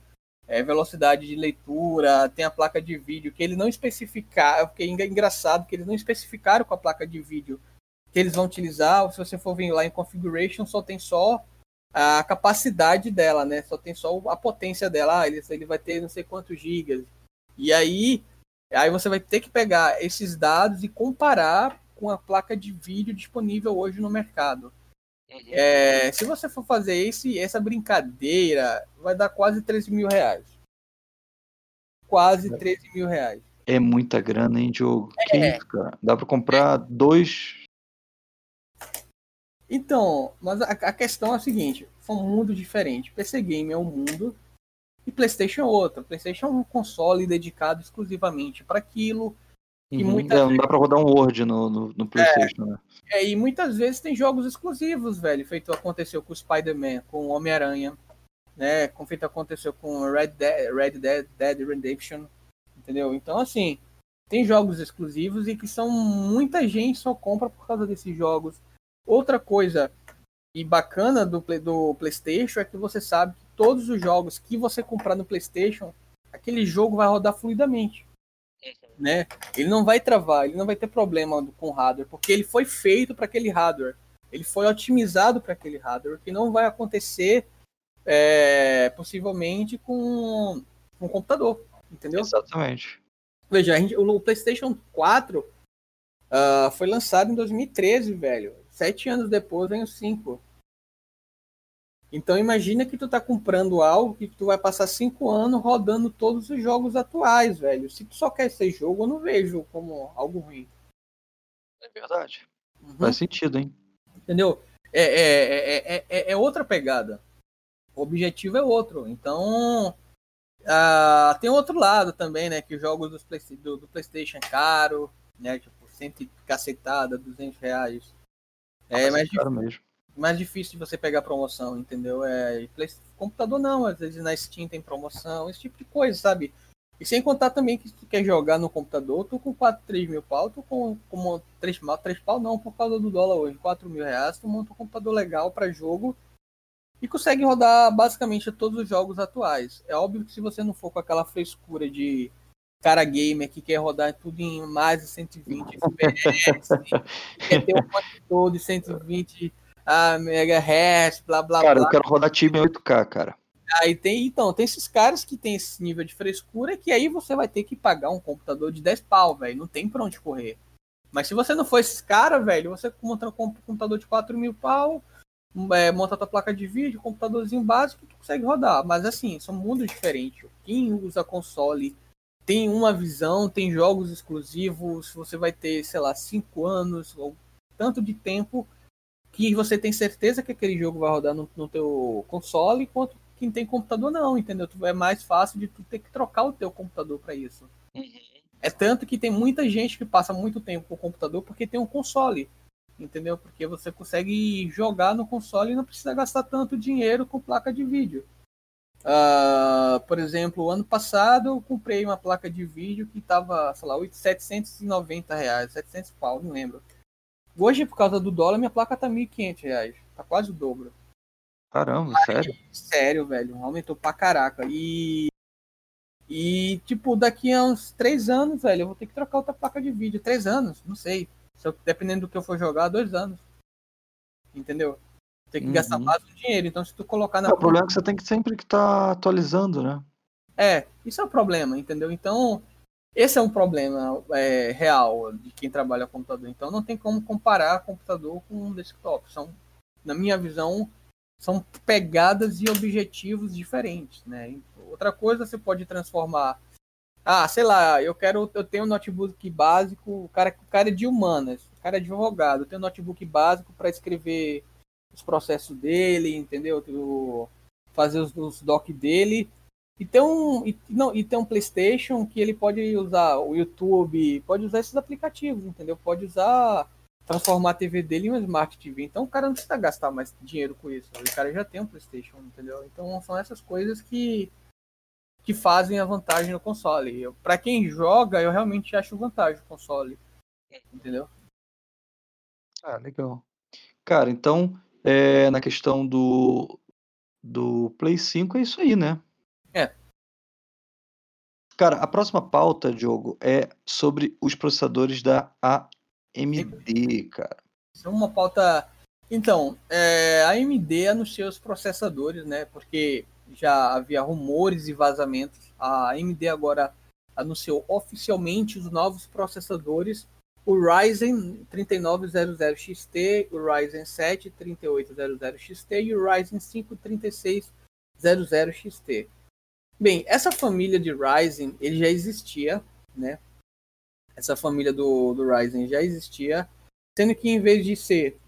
é, velocidade de leitura, tem a placa de vídeo, que eles não especificaram, porque é engraçado que eles não especificaram com a placa de vídeo que eles vão utilizar. Se você for vir lá em configuration, só tem só a capacidade dela, né? Só tem só a potência dela. Ah, ele, ele vai ter não sei quantos gigas. E aí, aí você vai ter que pegar esses dados e comparar com a placa de vídeo disponível hoje no mercado. Uhum. É, se você for fazer esse, essa brincadeira, vai dar quase 13 mil reais. Quase 13 é. mil reais. É muita grana, hein, Diogo? É. Que isso, cara? Dá pra comprar dois. Então, mas a, a, questão é a seguinte: são um mundo diferente. PC Game é um mundo e PlayStation é outro. PlayStation é um console dedicado exclusivamente para aquilo. E uhum. muitas é, não dá pra rodar um Word no, no, no PlayStation, é, né? É, e muitas vezes tem jogos exclusivos, velho. Feito aconteceu com o Spider-Man, com o Homem-Aranha, né? Como feito aconteceu com Red Dead, Red Dead, Dead Redemption, entendeu? Então, assim, tem jogos exclusivos e que são muita gente só compra por causa desses jogos. Outra coisa e bacana do, do PlayStation é que você sabe que todos os jogos que você comprar no PlayStation, aquele jogo vai rodar fluidamente né? Ele não vai travar, ele não vai ter problema com o hardware, porque ele foi feito para aquele hardware. Ele foi otimizado para aquele hardware, que não vai acontecer é, possivelmente com um computador, entendeu? Exatamente. Veja, gente, o PlayStation 4 uh, ah, foi lançado em 2013, velho. Sete anos depois vem o 5. Então imagina que tu tá comprando algo que tu vai passar cinco anos rodando todos os jogos atuais, velho. Se tu só quer esse jogo, eu não vejo como algo ruim. É verdade. Uhum. Faz sentido, hein? Entendeu? É, é, é, é, é outra pegada. O objetivo é outro. Então, uh, tem outro lado também, né? Que os jogos do, do, do PlayStation é caro, né? Tipo, cento cacetada, 200 reais. É, mas caro mesmo mais difícil de você pegar promoção, entendeu? É, computador não, às vezes na Steam tem promoção, esse tipo de coisa, sabe? E sem contar também que se tu quer jogar no computador, tu com 4, 3 mil pau, tu com, com 3, 3 pau não, por causa do dólar hoje, 4 mil reais, tu monta um computador legal para jogo e consegue rodar basicamente todos os jogos atuais. É óbvio que se você não for com aquela frescura de cara gamer que quer rodar tudo em mais de 120 FPS, quer ter um monitor de 120 a megahertz, blá blá cara, blá. eu quero rodar time 8K, cara. Aí tem, então, tem esses caras que tem esse nível de frescura que aí você vai ter que pagar um computador de 10 pau, velho. Não tem pra onde correr. Mas se você não for esses caras, velho, você monta um computador de 4 mil pau, é, monta a tua placa de vídeo, computadorzinho básico, tu consegue rodar. Mas assim, são mundos diferentes. Quem usa console tem uma visão, tem jogos exclusivos, você vai ter, sei lá, 5 anos ou tanto de tempo que você tem certeza que aquele jogo vai rodar no, no teu console, enquanto quem tem computador não, entendeu? É mais fácil de tu ter que trocar o teu computador para isso. Uhum. É tanto que tem muita gente que passa muito tempo com o computador porque tem um console, entendeu? Porque você consegue jogar no console e não precisa gastar tanto dinheiro com placa de vídeo. Uh, por exemplo, ano passado eu comprei uma placa de vídeo que estava, sei lá, 790 reais, 700 pau, não lembro. Hoje, por causa do dólar, minha placa tá 1.500 reais, tá quase o dobro. Caramba, Aí, sério? Sério, velho, aumentou pra caraca. E e, tipo, daqui a uns três anos, velho, eu vou ter que trocar outra placa de vídeo. Três anos, não sei. Eu, dependendo do que eu for jogar, dois anos. Entendeu? Tem que uhum. gastar mais dinheiro. Então, se tu colocar na. É, o problema é que você tem que sempre que estar tá atualizando, né? É, isso é o um problema, entendeu? Então, esse é um problema é, real de quem trabalha com computador. Então, não tem como comparar computador com um desktop. São, na minha visão, são pegadas e objetivos diferentes, né? Outra coisa você pode transformar. Ah, sei lá, eu quero, eu tenho um notebook básico, o cara, o cara é de humanas, o cara é advogado, eu tenho um notebook básico para escrever os processos dele, entendeu? fazer os, os doc dele. E tem um e, não, e tem um PlayStation que ele pode usar o YouTube, pode usar esses aplicativos, entendeu? Pode usar transformar a TV dele em uma Smart TV. Então o cara não precisa gastar mais dinheiro com isso. O cara já tem um PlayStation, entendeu? Então são essas coisas que que fazem a vantagem no console. Para quem joga, eu realmente acho vantagem o console. Entendeu? Ah, legal. Cara, então, é, na questão do, do Play 5 é isso aí, né? É. Cara, a próxima pauta, Diogo, é sobre os processadores da AMD, cara. Isso é uma pauta. Então, é, a AMD anunciou os processadores, né? Porque já havia rumores e vazamentos. A AMD agora anunciou oficialmente os novos processadores, o Ryzen 3900XT, o Ryzen 7 3800XT e o Ryzen 5 3600XT. Bem, essa família de Ryzen ele já existia, né? Essa família do, do Ryzen já existia, sendo que em vez de ser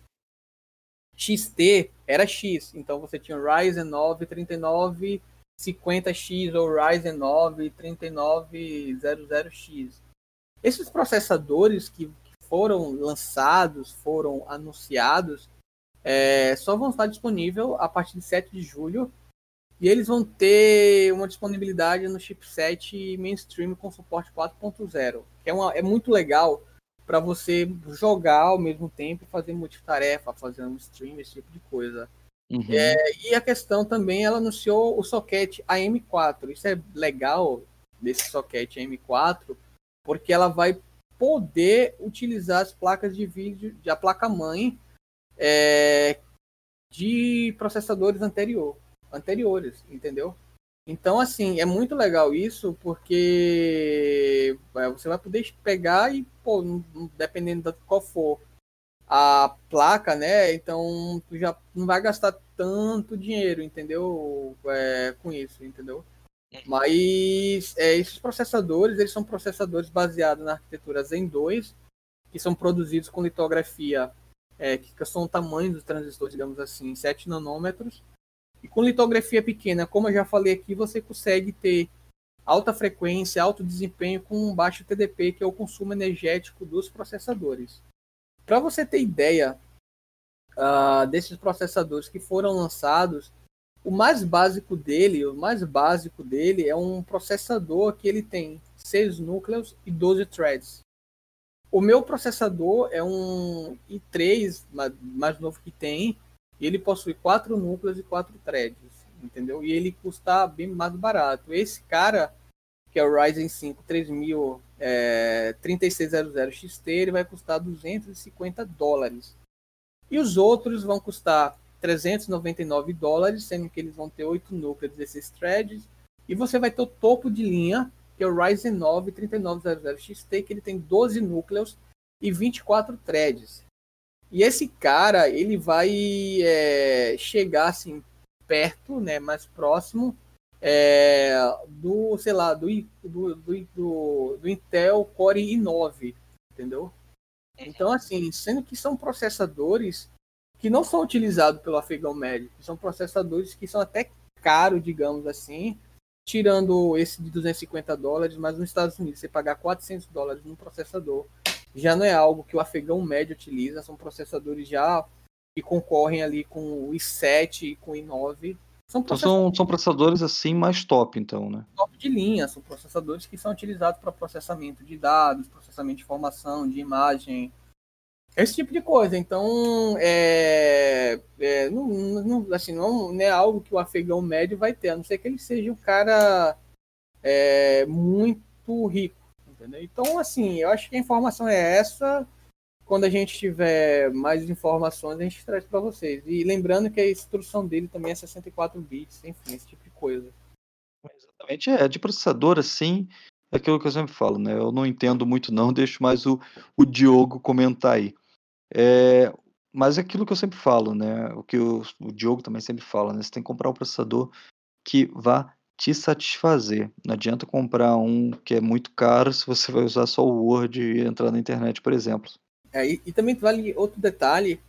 XT era X. Então você tinha o Ryzen 9 3950X ou Ryzen 9 3900X. Esses processadores que foram lançados, foram anunciados, é, só vão estar disponíveis a partir de 7 de julho. E eles vão ter uma disponibilidade no chipset mainstream com suporte 4.0, que é, uma, é muito legal para você jogar ao mesmo tempo, fazer multitarefa, fazer um stream, esse tipo de coisa. Uhum. É, e a questão também, ela anunciou o socket AM4. Isso é legal desse socket AM4, porque ela vai poder utilizar as placas de vídeo, a placa mãe é, de processadores anterior, anteriores, entendeu? Então, assim, é muito legal isso, porque é, você vai poder pegar e, pô, dependendo de qual for a placa, né? Então, tu já não vai gastar tanto dinheiro, entendeu? É, com isso, entendeu? É. Mas é, esses processadores, eles são processadores baseados na arquitetura Zen 2, que são produzidos com litografia, é, que são o tamanho dos transistores, digamos assim, 7 nanômetros, e com litografia pequena, como eu já falei aqui, você consegue ter alta frequência, alto desempenho com um baixo TDP, que é o consumo energético dos processadores. Para você ter ideia uh, desses processadores que foram lançados, o mais básico dele, o mais básico dele é um processador que ele tem 6 núcleos e 12 threads. O meu processador é um i3 mais novo que tem, ele possui quatro núcleos e quatro threads, entendeu? E ele custa bem mais barato. Esse cara, que é o Ryzen 5 3000 é, 3600XT, ele vai custar 250 dólares. E os outros vão custar 399 dólares, sendo que eles vão ter oito núcleos desses threads. E você vai ter o topo de linha, que é o Ryzen 9 3900XT, que ele tem 12 núcleos e 24 threads. E esse cara, ele vai é, chegar assim perto, né, mais próximo é, do, sei lá, do, do, do, do, Intel Core i9, entendeu? Então, assim, sendo que são processadores que não são utilizados pelo afegão médio. São processadores que são até caros, digamos assim, tirando esse de 250 dólares, mas nos Estados Unidos você pagar 400 dólares num processador já não é algo que o afegão médio utiliza, são processadores já que concorrem ali com o i7 e com o i9. São processadores, então são, são processadores assim mais top, então, né? Top de linha, são processadores que são utilizados para processamento de dados, processamento de informação, de imagem, esse tipo de coisa. Então, é, é não, não, assim, não, não, é algo que o afegão médio vai ter, a não ser que ele seja um cara é, muito rico, entendeu? Então, assim, eu acho que a informação é essa. Quando a gente tiver mais informações, a gente traz para vocês. E lembrando que a instrução dele também é 64 bits, enfim, esse tipo de coisa. Exatamente, é de processador assim, é aquilo que eu sempre falo, né? Eu não entendo muito não, deixo mais o, o Diogo comentar aí. É, mas é aquilo que eu sempre falo, né? O que o, o Diogo também sempre fala, né? Você tem que comprar um processador que vá te satisfazer. Não adianta comprar um que é muito caro se você vai usar só o Word e entrar na internet, por exemplo. É, e, e, também vale outro detalhe,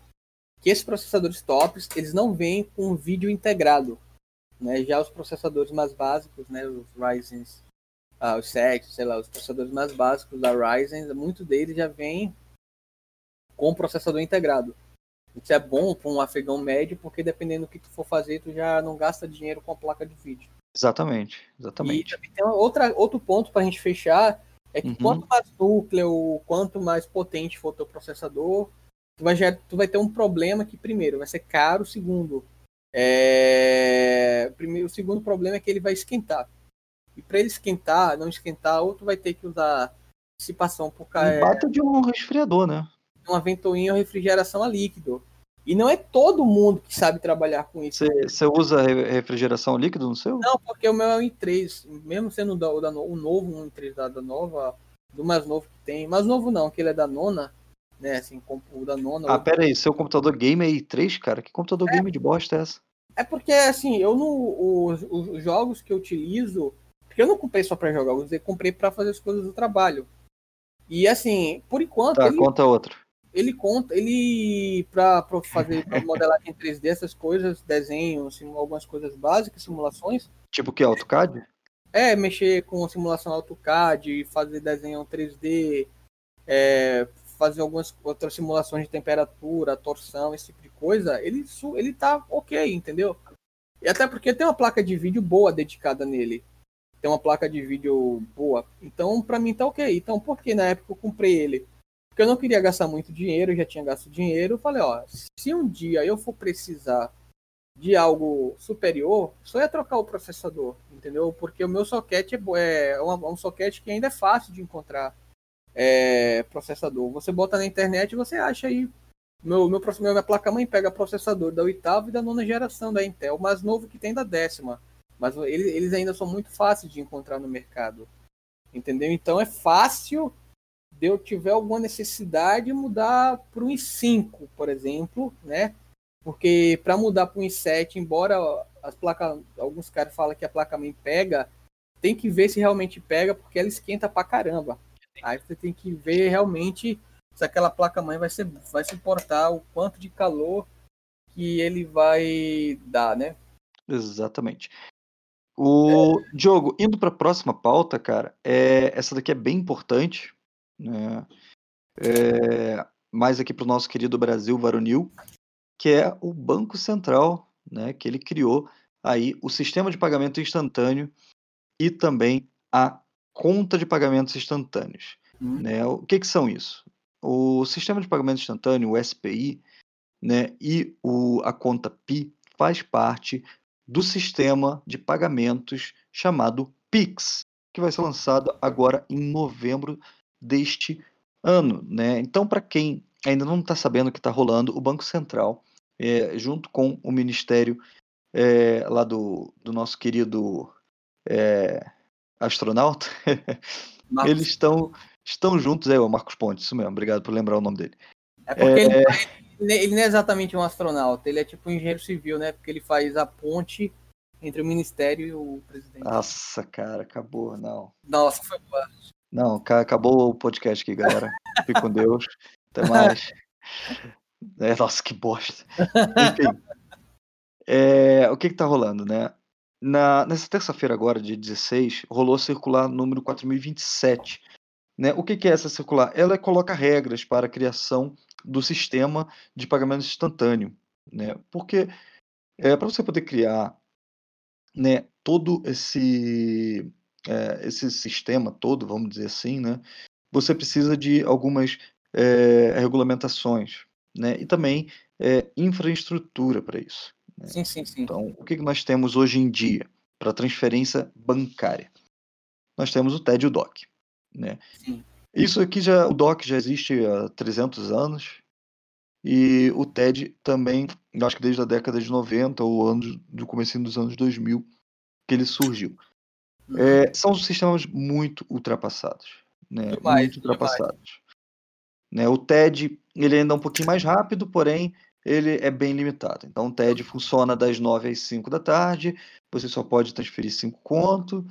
que esses processadores tops, eles não vêm com vídeo integrado. Né? Já os processadores mais básicos, né? os Ryzen, ah, os 7, sei lá, os processadores mais básicos da Ryzen, muitos deles já vêm com processador integrado. Isso é bom para um afegão médio, porque dependendo do que tu for fazer, tu já não gasta dinheiro com a placa de vídeo. Exatamente, exatamente. E também tem outra, outro ponto para a gente fechar, é que uhum. quanto mais núcleo, quanto mais potente for o teu processador, tu vai, já, tu vai ter um problema que, primeiro, vai ser caro, segundo, é... primeiro, o segundo problema é que ele vai esquentar. E para ele esquentar, não esquentar, ou tu vai ter que usar dissipação por causa. Bata de um resfriador, né? Uma ventoinha ou refrigeração a líquido. E não é todo mundo que sabe trabalhar com isso. Você usa refrigeração líquido no seu? Não, porque o meu é um i3. Mesmo sendo o, da, o, da, o novo, um i3 da, da nova, do mais novo que tem. Mais novo não, que ele é da nona, né? Assim, o da nona. Ah, pera aí, seu computador game é i3, cara? Que computador é, game de bosta é essa? É porque, assim, eu não. Os, os jogos que eu utilizo. Porque eu não comprei só pra jogar, eu comprei pra fazer as coisas do trabalho. E assim, por enquanto. Tá, ele... conta outro ele conta, ele para fazer pra modelagem em 3D, essas coisas, desenhos, algumas coisas básicas, simulações. Tipo que AutoCAD? É, mexer com simulação AutoCAD, fazer desenho 3D, é, fazer algumas outras simulações de temperatura, torção, esse tipo de coisa, ele, ele tá ok, entendeu? E até porque tem uma placa de vídeo boa dedicada nele. Tem uma placa de vídeo boa. Então, para mim tá ok. Então, por que na época eu comprei ele? Porque eu não queria gastar muito dinheiro, já tinha gasto dinheiro. Eu falei, ó, se um dia eu for precisar de algo superior, só ia trocar o processador, entendeu? Porque o meu socket é, é um socket que ainda é fácil de encontrar é, processador. Você bota na internet e você acha aí. Meu, meu, minha placa-mãe pega processador da oitava e da nona geração da Intel, mais novo que tem da décima. Mas eles, eles ainda são muito fáceis de encontrar no mercado. Entendeu? Então é fácil de eu tiver alguma necessidade de mudar para um i5, por exemplo, né? Porque para mudar para um i7, embora as placas, alguns caras falam que a placa mãe pega, tem que ver se realmente pega, porque ela esquenta pra caramba. Aí você tem que ver realmente se aquela placa mãe vai ser, vai suportar o quanto de calor que ele vai dar, né? Exatamente. O é... Diogo, indo para a próxima pauta, cara, é, essa daqui é bem importante, né? É, mais aqui para o nosso querido Brasil varonil, que é o Banco Central, né, que ele criou aí o sistema de pagamento instantâneo e também a conta de pagamentos instantâneos. Uhum. Né? O que, que são isso? O sistema de pagamento instantâneo, o SPI, né, e o, a conta PI faz parte do sistema de pagamentos chamado PIX, que vai ser lançado agora em novembro deste ano. Né? Então, para quem ainda não está sabendo o que está rolando, o Banco Central, é, junto com o Ministério é, lá do, do nosso querido é, astronauta, eles estão estão juntos, é o Marcos Pontes, isso mesmo, obrigado por lembrar o nome dele. É porque ele, é. ele, não é exatamente um astronauta, ele é tipo um engenheiro civil, né? Porque ele faz a ponte entre o ministério e o presidente. Nossa, cara, acabou, não. Nossa, foi boa. Não, acabou o podcast aqui, galera. Fique com Deus. Até mais. É, nossa, que bosta. Enfim. É, o que que tá rolando, né? Na, nessa terça-feira agora, dia 16, rolou a circular número 4027. Né? O que, que é essa circular? Ela coloca regras para a criação do sistema de pagamento instantâneo. Né? Porque é, para você poder criar né, todo esse, é, esse sistema todo, vamos dizer assim, né, você precisa de algumas é, regulamentações né, e também é, infraestrutura para isso. Né? Sim, sim, sim. Então, o que, nós temos hoje em dia para transferência bancária? Nós temos o TED e o DOC. Né? Sim. Isso aqui já, o DOC já existe há 300 anos, e o TED também, acho que desde a década de 90 ou anos, do começo dos anos 2000 que ele surgiu. Uhum. É, são sistemas muito ultrapassados, né? Demais, muito ultrapassados. Né? O TED ele ainda é um pouquinho mais rápido, porém ele é bem limitado. Então o TED funciona das 9 às 5 da tarde, você só pode transferir 5 conto,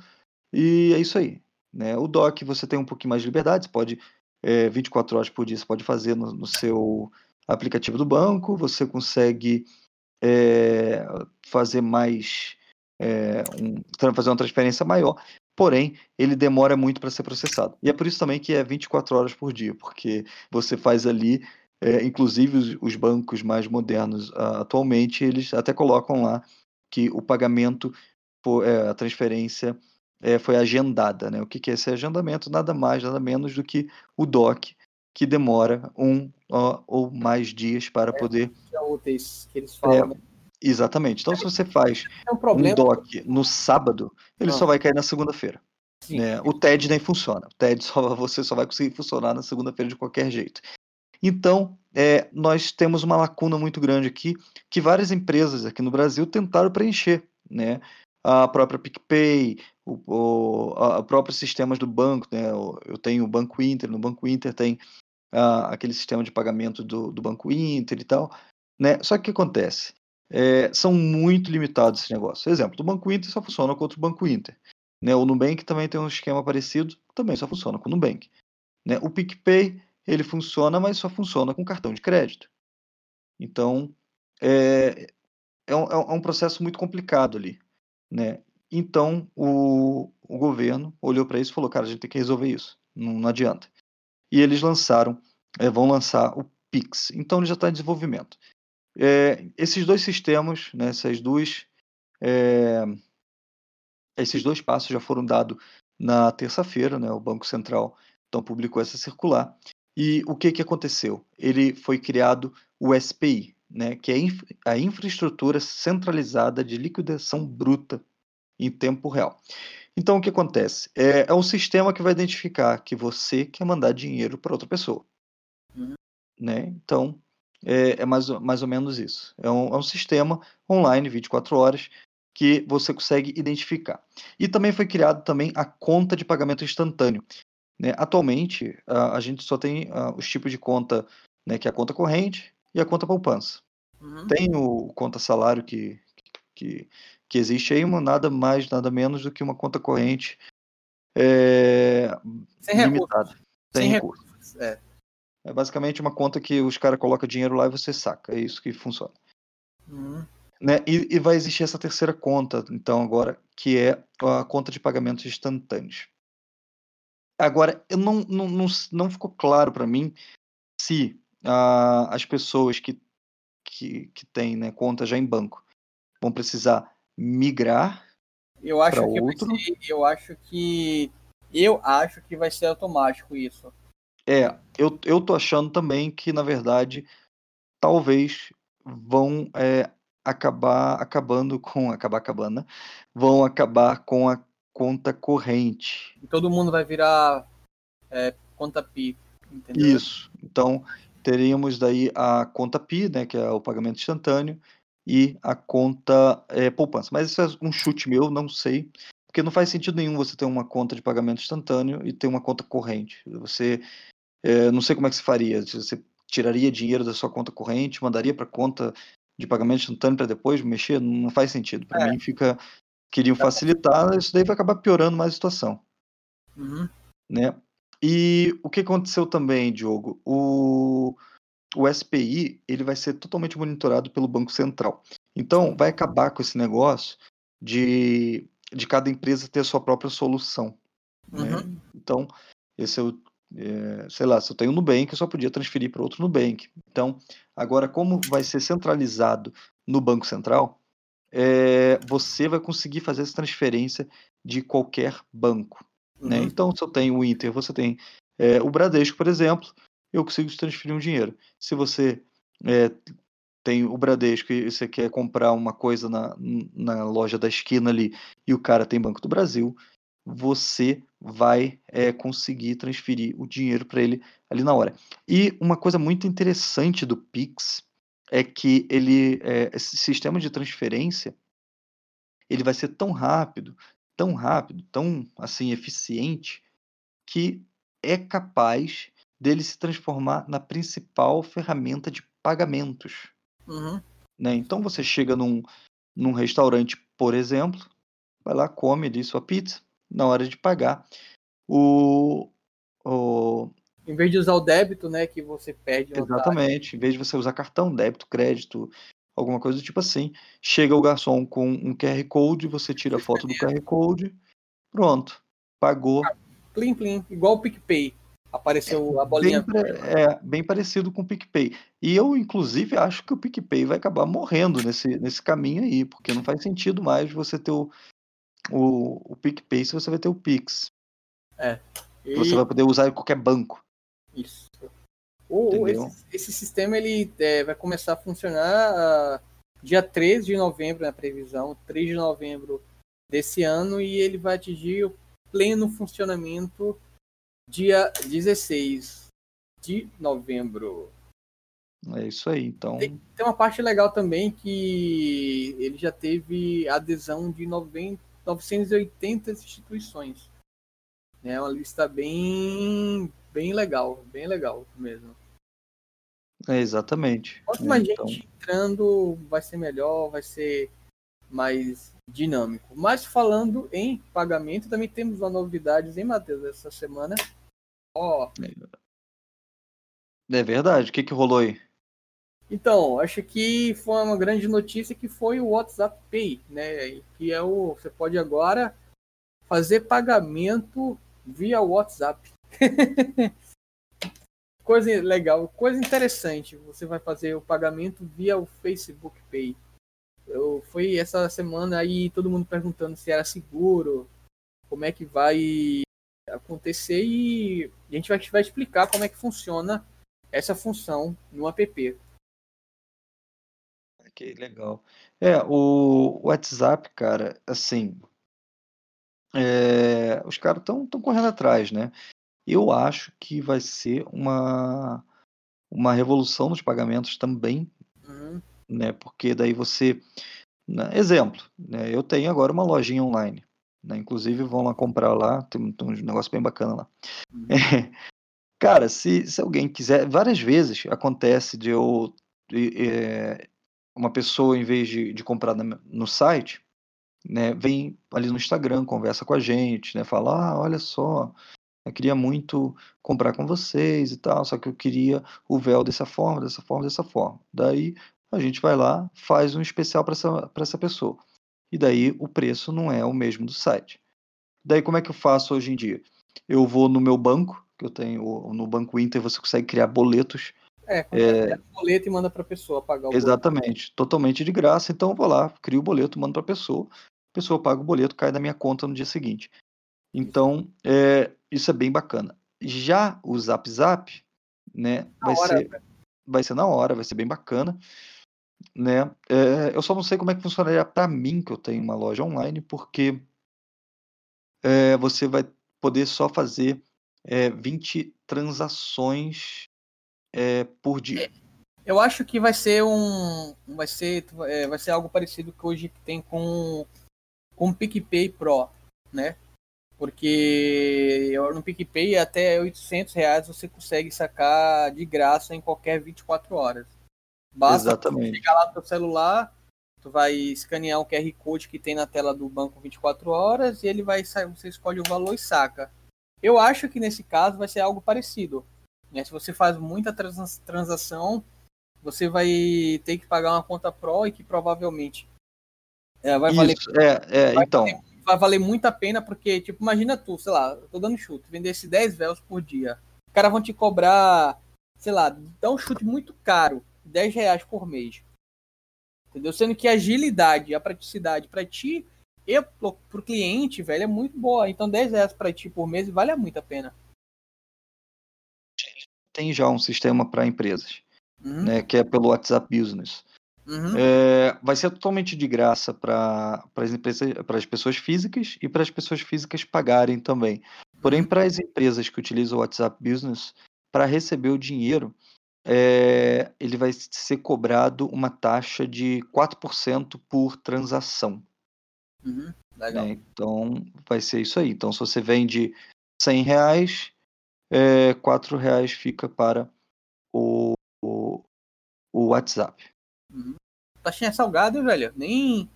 e é isso aí. Né? O DOC você tem um pouquinho mais de liberdade, você pode, é, 24 horas por dia, você pode fazer no, no seu aplicativo do banco, você consegue é, fazer mais. É, um, fazer uma transferência maior, porém ele demora muito para ser processado. E é por isso também que é 24 horas por dia, porque você faz ali, é, inclusive os, os, bancos mais modernos uh, atualmente, eles até colocam lá que o pagamento, for, é, a transferência é, foi agendada. Né? O que, que é esse agendamento? Nada mais, nada menos do que o DOC, que demora um ó, ou mais dias para é, poder. úteis que eles falam. É, exatamente. Então, se você faz é um, problema... um DOC no sábado, ele só vai cair na segunda-feira. Né? O TED nem funciona. O TED só, você só vai conseguir funcionar na segunda-feira de qualquer jeito. Então, é, nós temos uma lacuna muito grande aqui que várias empresas aqui no Brasil tentaram preencher. Né? A própria PicPay, o, o a, próprios sistemas do banco. Né? Eu tenho o Banco Inter, no Banco Inter tem uh, aquele sistema de pagamento do, do Banco Inter e tal. Né? Só que o que acontece? É, são muito limitados esse negócio. Exemplo, o Banco Inter só funciona contra o Banco Inter. Né? O Nubank também tem um esquema parecido, também só funciona com o Nubank. Né? O PicPay, ele funciona, mas só funciona com cartão de crédito. Então, é, é, um, é um processo muito complicado ali. Né? Então, o, o governo olhou para isso e falou, cara, a gente tem que resolver isso. Não, não adianta e eles lançaram, é, vão lançar o Pix. Então ele já está em desenvolvimento. É, esses dois sistemas, né, essas duas, é, esses dois passos já foram dados na terça-feira, né, o Banco Central então publicou essa circular. E o que, que aconteceu? Ele foi criado o SPI, né, que é a infraestrutura centralizada de liquidação bruta em tempo real. Então, o que acontece? É, é um sistema que vai identificar que você quer mandar dinheiro para outra pessoa. Uhum. Né? Então, é, é, mais, mais ou menos isso. É um, é um sistema online, 24 horas, que você consegue identificar. E também foi criado também a conta de pagamento instantâneo. Né? Atualmente, a, a, gente só tem a, os tipos de conta, né, que é a conta corrente e a conta poupança. Uhum. Tem o conta salário que, que que existe aí uma nada mais, nada menos do que uma conta corrente é, Sem limitada. Recursos. Sem, Sem recursos. recursos. É. é basicamente uma conta que os caras colocam dinheiro lá e você saca. É isso que funciona. Uhum. Né? E, e, vai existir essa terceira conta, então, agora, que é a conta de pagamentos instantâneos. Agora, eu não, não, não, não ficou claro para mim se ah, as pessoas que, que, que têm né, conta já em banco vão precisar migrar eu acho que outro. Ser, eu acho que eu acho que vai ser automático isso. É, eu, eu tô achando também que na verdade talvez vão é, acabar acabando com acabar acabando, né? vão acabar com a conta corrente. todo mundo vai virar é, conta Pi, entendeu? Isso. Então teríamos daí a conta Pi, né, que é o pagamento instantâneo, e a conta é, poupança. Mas isso é um chute meu, não sei. Porque não faz sentido nenhum você ter uma conta de pagamento instantâneo e ter uma conta corrente. Você. É, não sei como é que se faria. Você tiraria dinheiro da sua conta corrente, mandaria para conta de pagamento instantâneo para depois mexer? Não faz sentido. Para é. mim fica. Queriam facilitar, isso daí vai acabar piorando mais a situação. Uhum. Né? E o que aconteceu também, Diogo? O, o SPI ele vai ser totalmente monitorado pelo Banco Central. Então, vai acabar com esse negócio de, de cada empresa ter a sua própria solução. Né? Uhum. Então, esse é o, é, sei lá, se eu tenho um Nubank, eu só podia transferir para outro Nubank. Então, agora, como vai ser centralizado no Banco Central, é, você vai conseguir fazer essa transferência de qualquer banco. Né? Uhum. Então, se eu tenho o Inter, você tem é, o Bradesco, por exemplo, eu consigo transferir um dinheiro. Se você é, tem o Bradesco e você quer comprar uma coisa na, na loja da esquina ali e o cara tem Banco do Brasil, você vai é, conseguir transferir o dinheiro para ele ali na hora. E uma coisa muito interessante do Pix é que ele, é, esse sistema de transferência, ele vai ser tão rápido, tão rápido, tão assim eficiente que é capaz dele se transformar na principal ferramenta de pagamentos. Uhum. Né? Então você chega num, num restaurante, por exemplo, vai lá, come ali sua pizza, na hora de pagar, o, o Em vez de usar o débito, né, que você perde taxa. exatamente, em vez de você usar cartão, débito, crédito, alguma coisa do tipo assim, chega o garçom com um QR Code, você tira a foto do QR Code, pronto, pagou. Plim, plim, igual o PicPay. Apareceu a bolinha. Bem, é, bem parecido com o PicPay. E eu, inclusive, acho que o PicPay vai acabar morrendo nesse, nesse caminho aí, porque não faz sentido mais você ter o, o, o PicPay se você vai ter o Pix. E- Você vai poder usar em qualquer banco. Isso. O, esse, esse sistema ele é, vai começar a funcionar ah, dia 13 de novembro, na previsão, 3 de novembro desse ano, e ele vai atingir o pleno funcionamento dia 16 de novembro. É isso aí. Então, Tem uma parte legal também que ele já teve adesão de 90, 980 instituições. É uma lista bem, bem legal, bem legal mesmo. é exatamente. Quanto mais Então, gente entrando, vai ser melhor, vai ser mais dinâmico. Mas falando em pagamento, também temos uma novidade, hein, Matheus, essa semana. Ó, é verdade. O que, que rolou aí? Então, acho que foi uma grande notícia que foi o WhatsApp Pay, né? Que é o. Você pode agora fazer pagamento via WhatsApp. coisa legal, coisa interessante. Você vai fazer o pagamento via o Facebook Pay. Eu foi essa semana aí todo mundo perguntando se era seguro, como é que vai acontecer e a gente vai, vai explicar como é que funciona essa função no app. Que legal. É, o WhatsApp, cara, assim, é, os caras estão correndo atrás, né? Eu acho que vai ser uma, uma revolução nos pagamentos também, Uhum. né? Porque daí você. né, Exemplo, né? Eu tenho agora uma lojinha online, né? Inclusive vão lá comprar lá, tem, tem um negócio bem bacana lá. Uhum. É, cara, se, se alguém quiser, várias vezes acontece de eu de, é, uma pessoa, em vez de, de comprar no site, né, vem ali no Instagram, conversa com a gente, né, fala, ah, olha só, eu queria muito comprar com vocês e tal, só que eu queria o véu dessa forma, dessa forma, dessa forma. Daí a gente vai lá, faz um especial para essa, essa pessoa. E daí o preço não é o mesmo do site. Daí como é que eu faço hoje em dia? Eu vou no meu banco, que eu tenho no Banco Inter, você consegue criar boletos É, pega o boleto e manda para a pessoa pagar o boleto. Exatamente, totalmente de graça. Então eu vou lá, crio o boleto, mando para a pessoa, a pessoa paga o boleto, cai na minha conta no dia seguinte. Então, é, isso é bem bacana. Já o Zap Zap, né, Na vai hora, ser, vai ser na hora, vai ser bem bacana, né? É, eu só não sei como é que funcionaria para mim, que eu tenho uma loja online, porque é, você vai poder só fazer é, 20 transações é, por dia. Eu acho que vai ser um. Vai ser, é, vai ser algo parecido que hoje tem com, com o PicPay Pro, né? Porque no PicPay até 800 reais você consegue sacar de graça em qualquer 24 horas. Basta Exatamente. chegar lá no seu celular, tu vai escanear o QR Code que tem na tela do banco 24 horas e ele vai sair, você escolhe o valor e saca. Eu acho que nesse caso vai ser algo parecido. Né? Se você faz muita trans transação, você vai ter que pagar uma conta Pro e que provavelmente é, vai valer. É, é, vai então. Valer, vai valer muito a pena, porque, tipo, imagina tu, sei lá, eu tô dando chute, vendesse 10 véus por dia. Os caras vão te cobrar, sei lá, dá um chute muito caro, 10 reais por mês. Entendeu? Sendo que a agilidade, a praticidade para ti e pro cliente, velho, é muito boa. Então 10 reais para ti por mês vale muito a pena. Tem já um sistema para empresas, uhum. né, que é pelo WhatsApp Business. Uhum. É, vai ser totalmente de graça para as empresas, para as pessoas físicas e para as pessoas físicas pagarem também. Porém, uhum. para as empresas que utilizam o WhatsApp Business, para receber o dinheiro, é, ele vai ser cobrado uma taxa de 4% por transação. Uhum, legal. É, então, vai ser isso aí. Então, se você vende 100 reais, é, 4 reais fica para o, o, o WhatsApp. Uhum. Taxinha salgada, velho. Nem.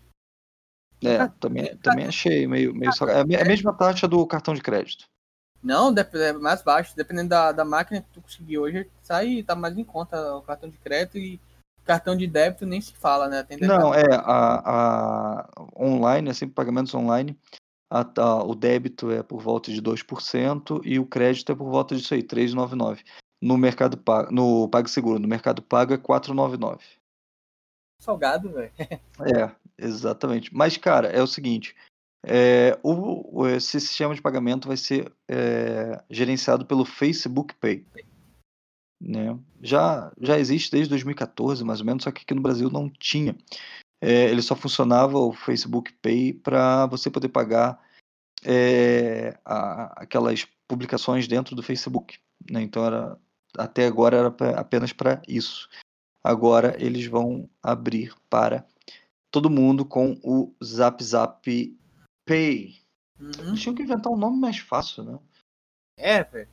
É, também, também achei meio, meio salgado. É a mesma taxa do cartão de crédito. Não, é mais baixo. Dependendo da, da máquina que tu conseguir hoje, sai tá mais em conta o cartão de crédito e cartão de débito nem se fala, né? Não, é, a, a online, assim, pagamentos online, a, a, o débito é por volta de 2% e o crédito é por volta disso aí, 3,99. No mercado no PagSeguro, no mercado pago é 4,99. Salgado, velho. é, exatamente. Mas, cara, é o seguinte, é, o, esse sistema de pagamento vai ser é, gerenciado pelo Facebook Pay. Né? Já, já existe desde 2014, mais ou menos, só que aqui no Brasil não tinha. É, ele só funcionava o Facebook Pay para você poder pagar é, a, aquelas publicações dentro do Facebook. Né? Então era até agora era pra, apenas para isso. Agora eles vão abrir para todo mundo com o Zap Zap Pay. Uhum. Tinham que inventar um nome mais fácil, né? É, velho.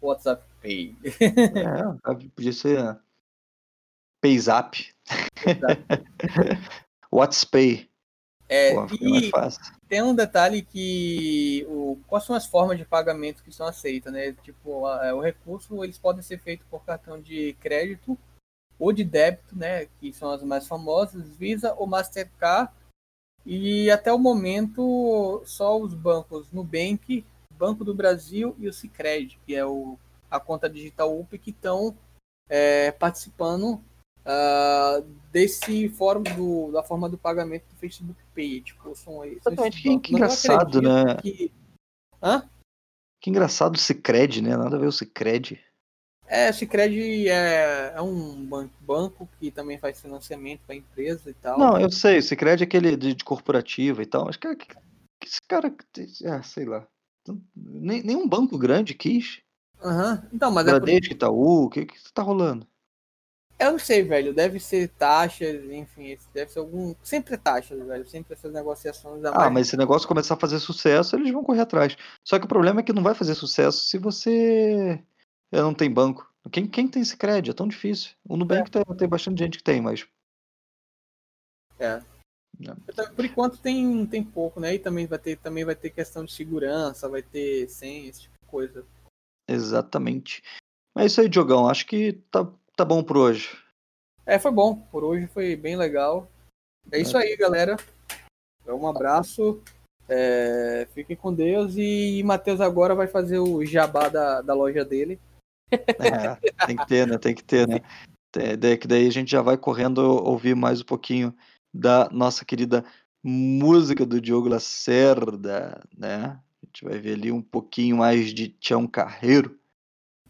WhatsApp Pay. é, podia ser PayZap. WhatsApp É, Pô, e tem um detalhe que o, quais são as formas de pagamento que são aceitas, né? Tipo, a, o recurso eles podem ser feitos por cartão de crédito ou de débito, né? Que são as mais famosas, Visa ou Mastercard e até o momento, só os bancos Nubank, Banco do Brasil e o Cicred, que é o, a conta digital UP, que estão é, participando uh, desse fórum do, da forma do pagamento do Facebook Pay. Tipo, são Exatamente, que, que engraçado, né? Que... Hã? Que engraçado o Cicred, né? Nada a ver o Cicred. É, Cicred é, é um banco que também faz financiamento para empresa e tal. Não, eu sei, o Cicred é aquele de, de corporativo e tal, mas cara, que, que esse cara, ah, sei lá, nem, nenhum banco grande quis. Aham, uhum. então, mas Bradesco, é por... Itaú, o que que tá rolando? Eu não sei, velho, deve ser taxas, enfim, deve ser algum, sempre é taxas, velho, sempre essas negociações. Ah, mais... mas se o negócio começar a fazer sucesso, eles vão correr atrás. Só que o problema é que não vai fazer sucesso se você é, não tem banco. Quem, quem tem esse crédito? É tão difícil. O Nubank é. tem, tem bastante gente que tem, mas. É. é. Por enquanto tem, tem pouco, né? E também vai, ter, também vai ter questão de segurança, vai ter senha, esse tipo de coisa. Exatamente. Mas é isso aí, Diogão. Acho que tá, tá bom por hoje. É, foi bom. Por hoje foi bem legal. É isso é. aí, galera. Um abraço. É, fiquem com Deus. E Matheus agora vai fazer o jabá da, da loja dele. É, tem que ter, né? Tem que ter, né? Daí, que daí a gente já vai correndo ouvir mais um pouquinho da nossa querida música do Diogo Lacerda, né? A gente vai ver ali um pouquinho mais de Tião Carreiro.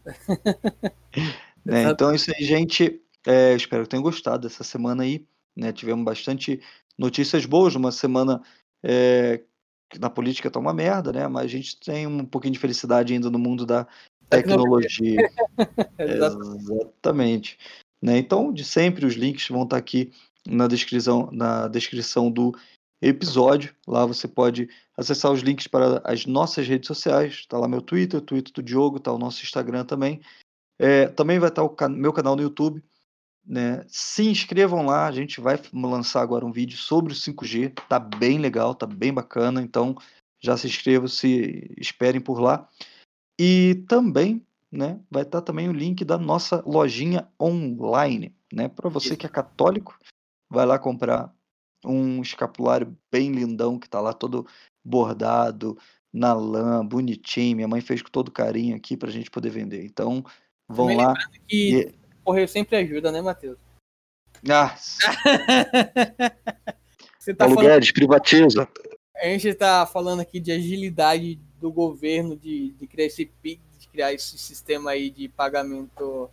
né? Então é isso aí, gente. É, espero que tenham gostado dessa semana aí. Né? Tivemos bastante notícias boas, uma semana é, que na política tá uma merda, né? Mas a gente tem um pouquinho de felicidade ainda no mundo da Tecnologia. Exatamente. Né? Então, de sempre, os links vão estar aqui na descrição, na descrição do episódio. Lá você pode acessar os links para as nossas redes sociais. Está lá meu Twitter, o Twitter do Diogo, está o nosso Instagram também. É, também vai estar o can meu canal no YouTube. Né? Se inscrevam lá, a gente vai lançar agora um vídeo sobre o 5G. Tá bem legal, tá bem bacana. Então já se inscrevam, se esperem por lá. E também né, vai estar também o link da nossa lojinha online, né? Para você que é católico, vai lá comprar um escapulário bem lindão que tá lá todo bordado na lã, bonitinho. Minha mãe fez com todo carinho aqui pra gente poder vender. Então, vão lá. Que E... o correio sempre ajuda, né, Matheus? Ah, Você tá Paulo falando, privatiza. a gente tá falando aqui de agilidade do governo de, de criar esse Pix, de criar esse sistema aí de pagamento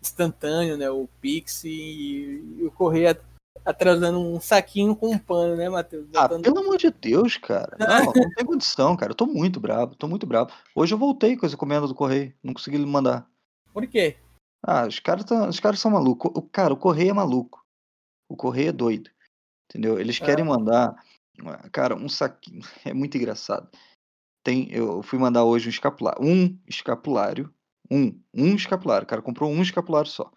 instantâneo, né? O Pix e, e o correio atrasando um saquinho com um pano, né, Matheus? Ah, Botando- pelo amor de Deus, cara. Não, não tem condição, cara. Eu tô muito bravo, tô muito bravo. Hoje eu voltei com as encomendas do correio, não consegui lhe mandar. Por quê? Ah, os caras tão- os caras são malucos. O cara, o correio é maluco. O correio é doido. Entendeu? Eles querem mandar, cara, um saquinho. É muito engraçado. Tem, eu fui mandar hoje um escapulário, um escapulário, um, um escapulário. O cara comprou um escapulário só,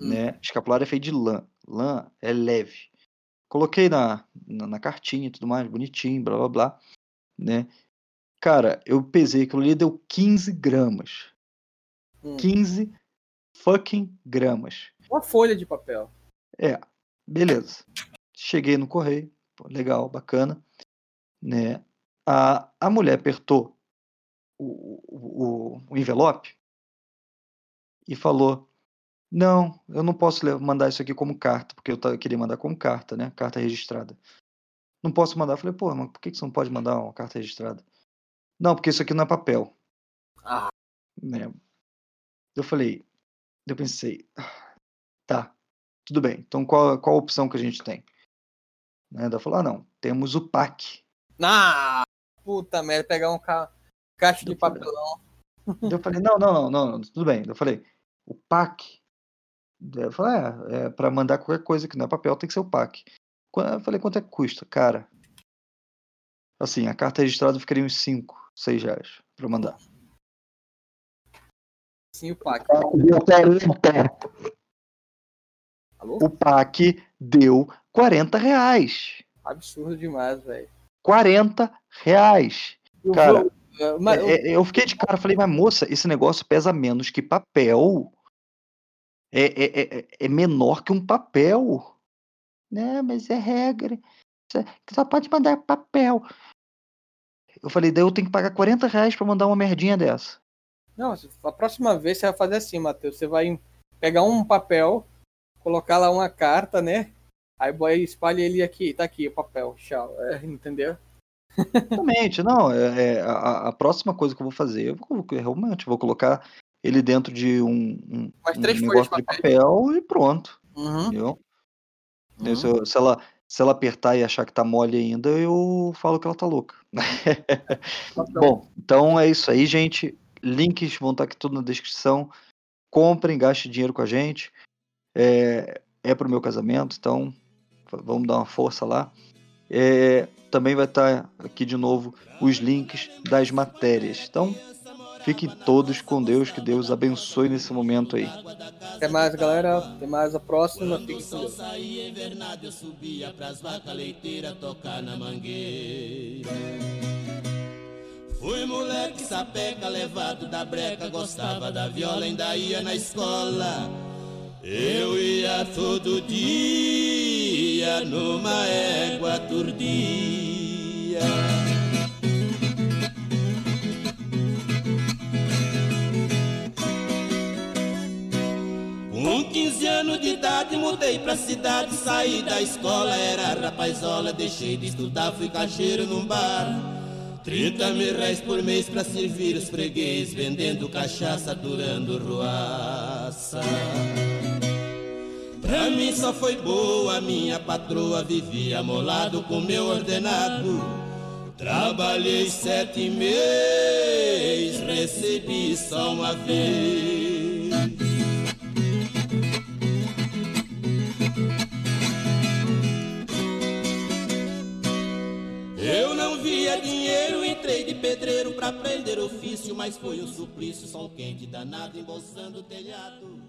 Hum. né? Escapulário é feito de lã. Lã é leve. Coloquei na, na, na cartinha e tudo mais, bonitinho, blá blá blá, né? Cara, eu pesei aquilo ali, deu 15 gramas. Hum. 15 fucking gramas. Uma folha de papel. É, beleza. Cheguei no correio, pô, legal, bacana, né? A, a mulher apertou o, o, o- envelope e falou: Não, eu não posso mandar isso aqui como carta, porque eu, queria mandar como carta, né? Carta registrada. Não posso mandar. Eu falei: Pô, mas por que que você não pode mandar uma carta registrada? Não, porque isso aqui não é papel. Ah. Né? Eu falei: Eu pensei, "Ah, tá, tudo bem. Então qual, qual a opção que a gente tem? Né? Ela falou: Ah, não, temos o PAC. Ah, puta merda, pegar um ca... caixa de papelão. Eu falei, não, não, não, não, tudo bem. Eu falei, o PAC. Eu falei, é, é para mandar qualquer coisa que não é papel, tem que ser o PAC. Eu falei, quanto é que custa? Cara, assim, a carta registrada ficaria uns 5, 6 reais pra mandar. Sim, o PAC. Deu 40. Alô? O PAC deu 40 reais. Absurdo demais, velho. 40 reais. Eu Cara, vou- é, mas- É, é, eu fiquei de cara, falei, mas moça, esse negócio pesa menos que papel. É, é, é- menor que um papel. Né, mas é regra. Só- Só pode mandar papel. Eu falei, daí eu tenho que pagar 40 reais pra mandar uma merdinha dessa. Não, a próxima vez você vai fazer assim, Matheus. Você vai pegar um papel, colocar lá uma carta, né? Aí boy, espalha ele aqui, tá aqui o papel, tchau. É, entendeu? Exatamente, não. É, é, a, a próxima coisa que eu vou fazer, eu vou, realmente vou colocar ele dentro de um, um, Mais um negócio de de papel e pronto. Uhum. Entendeu? uhum. Se, eu- se ela, se ela apertar e achar que tá mole ainda, eu falo que ela tá louca. Papel. Bom, então é isso aí, gente. Links vão estar aqui tudo na descrição. Comprem, gastem dinheiro com a gente. É, é pro meu casamento, então vamos dar uma força lá. É, também vai estar aqui de novo os links das matérias. Então, fiquem todos com Deus, que Deus abençoe nesse momento aí. Até mais, galera. Até mais a próxima. Fiquem com Deus. saía invernado, eu subia pras vacas leiteiras tocar na mangueira. Fui moleque sapeca, levado da breca, gostava da viola, ainda ia na escola. Eu ia todo dia numa égua turdia. Com 15 anos de idade mudei pra cidade, saí da escola, era rapazola, deixei de estudar, fui caixeiro num bar. 30 mil reais por mês pra servir os freguês, vendendo cachaça, durando ruaça. Pra mim só foi boa, minha patroa vivia molado com meu ordenado. Trabalhei sete meses, recebi só uma vez. Entrei de pedreiro pra aprender ofício, mas foi um suplício, sol quente danado embolsando o telhado.